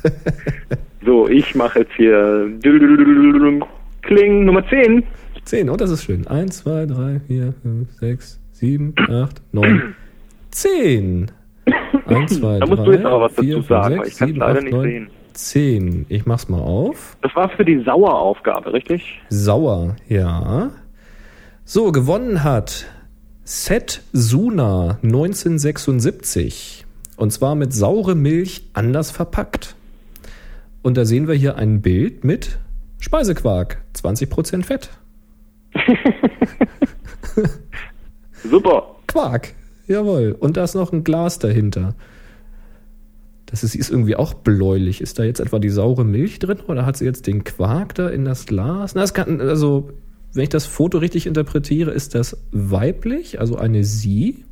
So, ich mache jetzt hier Kling Nummer 10. Zehn, oh, das ist schön. Eins, zwei, drei, vier, fünf, sechs, sieben, acht, neun, zehn. Eins, zwei, Da musst drei, du jetzt aber was vier, dazu fünf, sagen, weil sechs, ich kann es sieben, leider acht, nicht neun, sehen. Zehn. Ich mach's mal auf. Das war für die Saueraufgabe, richtig? Sauer, ja. So, gewonnen hat Set Suna 1976. Und zwar mit saure Milch anders verpackt. Und da sehen wir hier ein Bild mit Speisequark, 20% Fett. Super. Quark, jawohl. Und da ist noch ein Glas dahinter. Das ist, ist irgendwie auch bläulich. Ist da jetzt etwa die saure Milch drin oder hat sie jetzt den Quark da in das Glas? Na, das kann, also, wenn ich das Foto richtig interpretiere, ist das weiblich, also eine Sie.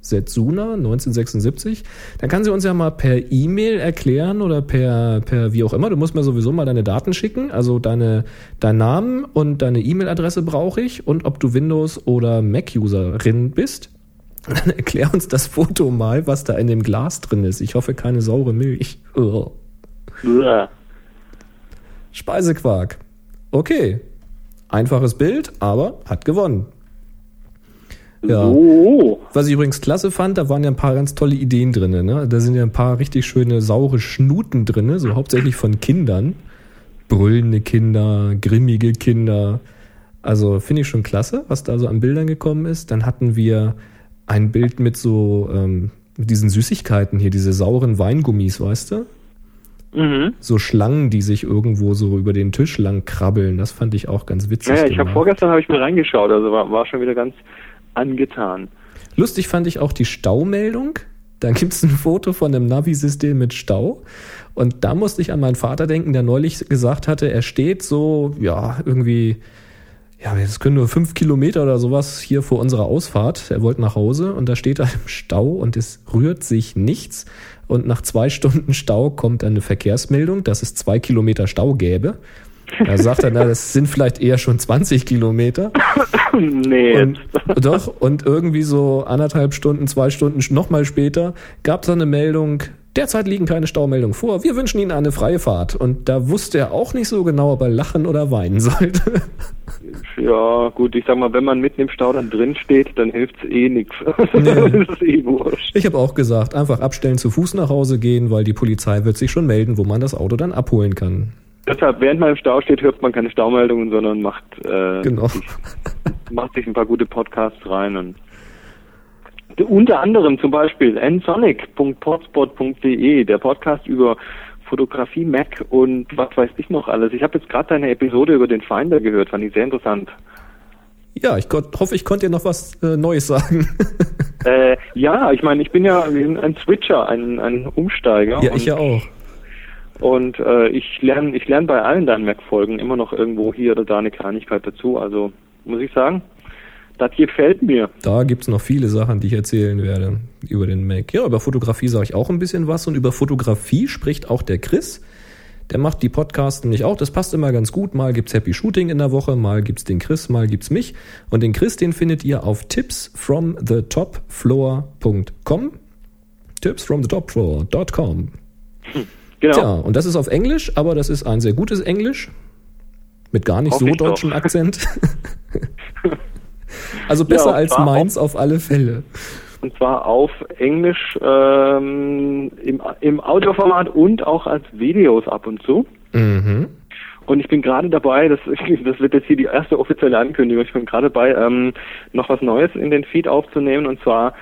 Setsuna 1976. Dann kann sie uns ja mal per E-Mail erklären oder per, per wie auch immer. Du musst mir sowieso mal deine Daten schicken. Also deine, dein Namen und deine E-Mail-Adresse brauche ich und ob du Windows- oder Mac-Userin bist. Dann erklär uns das Foto mal, was da in dem Glas drin ist. Ich hoffe, keine saure Milch. Speisequark. Okay. Einfaches Bild, aber hat gewonnen. Ja. So. Was ich übrigens klasse fand, da waren ja ein paar ganz tolle Ideen drin. Ne? Da sind ja ein paar richtig schöne saure Schnuten drin, so hauptsächlich von Kindern. Brüllende Kinder, grimmige Kinder. Also finde ich schon klasse, was da so an Bildern gekommen ist. Dann hatten wir ein Bild mit so ähm, mit diesen Süßigkeiten hier, diese sauren Weingummis, weißt du? Mhm. So Schlangen, die sich irgendwo so über den Tisch lang krabbeln. Das fand ich auch ganz witzig. Ja, ich habe vorgestern habe ich mir reingeschaut, also war, war schon wieder ganz angetan. Lustig fand ich auch die Staumeldung. Da gibt's ein Foto von einem Navi-System mit Stau. Und da musste ich an meinen Vater denken, der neulich gesagt hatte, er steht so, ja, irgendwie, ja, es können nur fünf Kilometer oder sowas hier vor unserer Ausfahrt. Er wollte nach Hause und da steht er im Stau und es rührt sich nichts. Und nach zwei Stunden Stau kommt eine Verkehrsmeldung, dass es zwei Kilometer Stau gäbe. Da sagt er, na, das sind vielleicht eher schon 20 Kilometer. nee, Und, doch, und irgendwie so anderthalb Stunden, zwei Stunden nochmal später gab es eine Meldung, derzeit liegen keine Staumeldungen vor, wir wünschen Ihnen eine freie Fahrt. Und da wusste er auch nicht so genau, ob er lachen oder weinen sollte. ja gut, ich sag mal, wenn man mitten im Stau dann drin steht, dann hilft's eh nichts. Nee. eh wurscht. Ich habe auch gesagt, einfach abstellen, zu Fuß nach Hause gehen, weil die Polizei wird sich schon melden, wo man das Auto dann abholen kann. Deshalb, während man im Stau steht, hört man keine Staumeldungen, sondern macht, äh, Genau. sich, macht sich ein paar gute Podcasts rein und unter anderem zum Beispiel nsonic.potspot.de, der Podcast über Fotografie, Mac und was weiß ich noch alles. Ich habe jetzt gerade deine Episode über den Finder gehört, fand ich sehr interessant. Ja, ich hoffe, ich konnte dir noch was äh, Neues sagen. Äh, ja, ich meine, ich bin ja ein Switcher, ein, ein Umsteiger. ja, ich ja auch. Und äh, ich lerne ich lerne bei allen deinen Mac-Folgen immer noch irgendwo hier oder da eine Kleinigkeit dazu. Also muss ich sagen, das gefällt mir. Da gibt's noch viele Sachen, die ich erzählen werde über den Mac. Ja, über Fotografie sage ich auch ein bisschen was und über Fotografie spricht auch der Chris. Der macht die Podcasts nämlich auch, das passt immer ganz gut. Mal gibt's Happy Shooting in der Woche, mal gibt's den Chris, mal gibt's mich. Und den Chris, den findet ihr auf tipsfromthetopfloor.com. Tipsfromthetopfloor.com. Genau. Tja, und das ist auf Englisch, aber das ist ein sehr gutes Englisch. Mit gar nicht Hoffe so doch. deutschem Akzent. also besser Ja, als meins auf alle Fälle. Und zwar auf Englisch ähm, im, im Audioformat und auch als Videos ab und zu. Mhm. Und ich bin gerade dabei, das, das wird jetzt hier die erste offizielle Ankündigung, ich bin gerade dabei, ähm, noch was Neues in den Feed aufzunehmen. Und zwar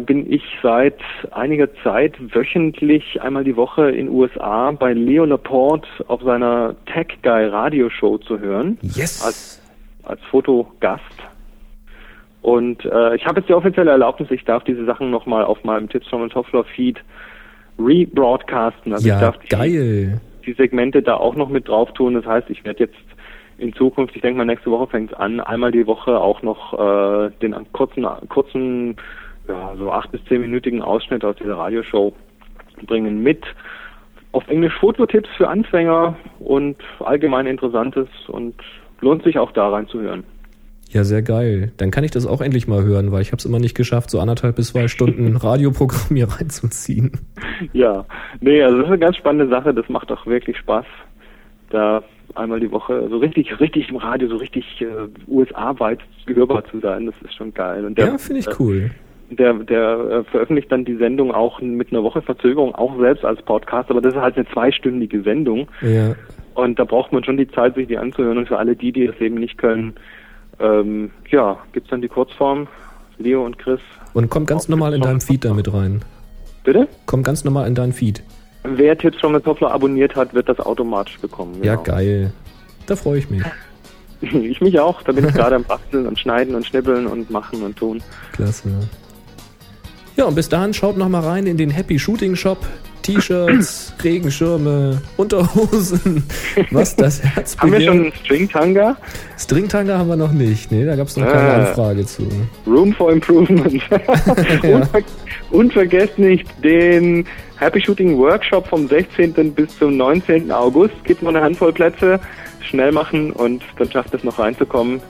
bin ich seit einiger Zeit wöchentlich einmal die Woche in USA bei Leo Laporte auf seiner Tech Guy Radioshow zu hören. Yes. Als, als Fotogast. Und äh, ich habe jetzt die offizielle Erlaubnis, ich darf diese Sachen nochmal auf meinem Tipps from Floor Feed rebroadcasten. Also ich ja, darf die, geil. die Segmente da auch noch mit drauf tun. Das heißt, ich werde jetzt in Zukunft, ich denke mal nächste Woche fängt es an, einmal die Woche auch noch äh, den kurzen, kurzen, ja, so acht bis zehnminütigen Ausschnitt aus dieser Radioshow bringen mit. Auf Englisch Fototipps für Anfänger und allgemein Interessantes und lohnt sich auch da reinzuhören. Ja, sehr geil. Dann kann ich das auch endlich mal hören, weil ich habe es immer nicht geschafft, so anderthalb bis zwei Stunden Radioprogramm hier reinzuziehen. Ja, nee, also das ist eine ganz spannende Sache, das macht auch wirklich Spaß, da einmal die Woche so richtig, richtig im Radio, so richtig äh, USA-weit gehörbar zu sein, das ist schon geil. Der, ja, finde ich cool. Der, der äh, veröffentlicht dann die Sendung auch mit einer Woche Verzögerung, auch selbst als Podcast, aber das ist halt eine zweistündige Sendung Ja. und da braucht man schon die Zeit, sich die anzuhören und für alle die, die das eben nicht können, ähm, ja, gibt's dann die Kurzform, Leo und Chris. Und kommt ganz normal in deinem Feed damit rein. Bitte? Kommt ganz normal in deinen Feed. Wer Tipps the Toffler abonniert hat, wird das automatisch bekommen. Ja, genau. geil. Da freue ich mich. Ich mich auch. Da bin ich gerade am Basteln und Schneiden und Schnippeln und Machen und Tun. Klasse. Ja, und bis dahin schaut noch mal rein in den Happy Shooting Shop T-Shirts, Regenschirme, Unterhosen, was das Herz Haben wir schon einen String-Tanga? Stringtanga haben wir noch nicht. Nee, da gab es noch keine Ah. Anfrage zu. Room for Improvement. und, ver und vergesst nicht den Happy Shooting Workshop vom 16. bis zum 19. August. Gibt noch eine Handvoll Plätze. Schnell machen und dann schafft es noch reinzukommen.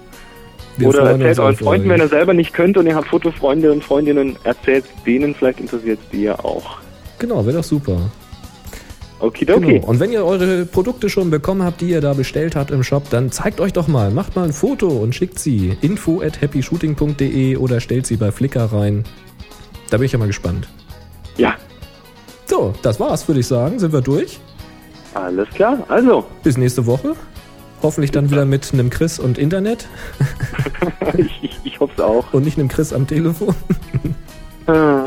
Wir Oder erzählt euren Freunden, wenn ihr selber nicht könnt und ihr habt Fotofreunde und Freundinnen, erzählt denen, vielleicht interessiert es die ja auch. Genau, wäre doch super. Okidoki. Genau. Und wenn ihr eure Produkte schon bekommen habt, die ihr da bestellt habt im Shop, dann zeigt euch doch mal, macht mal ein Foto und schickt sie info at happyshooting.de oder stellt sie bei Flickr rein. Da bin ich ja mal gespannt. Ja, So, das war's, würde ich sagen. Sind wir durch? alles klar. Also, Bis nächste Woche. Hoffentlich dann wieder mit einem Chris und Internet ich, ich, ich hoffe es auch. und nicht einem Chris am Telefon. Ah.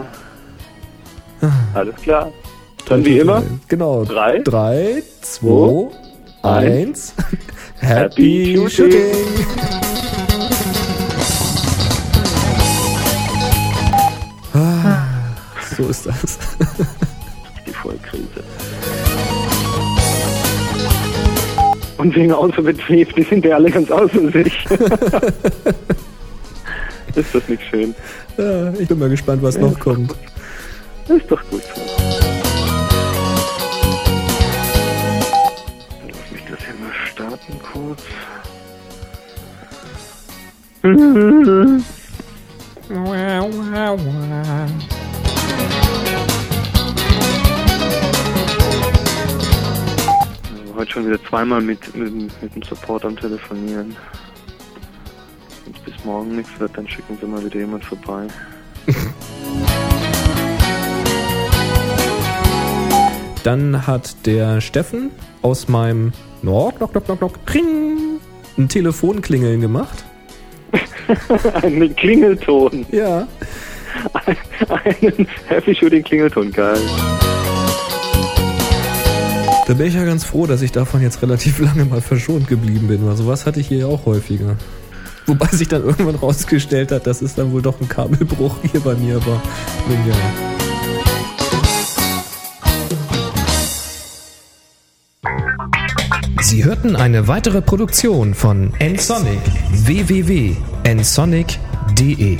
Alles klar. Dann wie immer, Genau. Drei, Drei, zwei, zwei, eins. Happy Happy Shooting. Shooting! Ah, So ist das. die Vollkrise. Und wegen Außerbetrieb, die sind ja alle ganz außer sich. ist das nicht schön? Ja, ich bin mal gespannt, was noch kommt. Ist doch gut so. Lass mich das hier mal starten kurz. Also Heute schon wieder zweimal mit, mit, mit dem Support am Telefonieren. Es bis morgen nichts wird, dann schicken sie mal wieder jemand vorbei. Dann hat der Steffen aus meinem Knock, knock, knock, knock, knock, ring, ein Telefonklingeln gemacht. Einen Klingelton. Ja. Einen Happy Shooting Klingelton, geil. Da bin ich ja ganz froh, dass ich davon jetzt relativ lange mal verschont geblieben bin, weil sowas hatte ich hier ja auch häufiger. Wobei sich dann irgendwann rausgestellt hat, dass es dann wohl doch ein Kabelbruch hier bei mir war. Ja. Sie hörten eine weitere Produktion von nsonic www.nsonic.de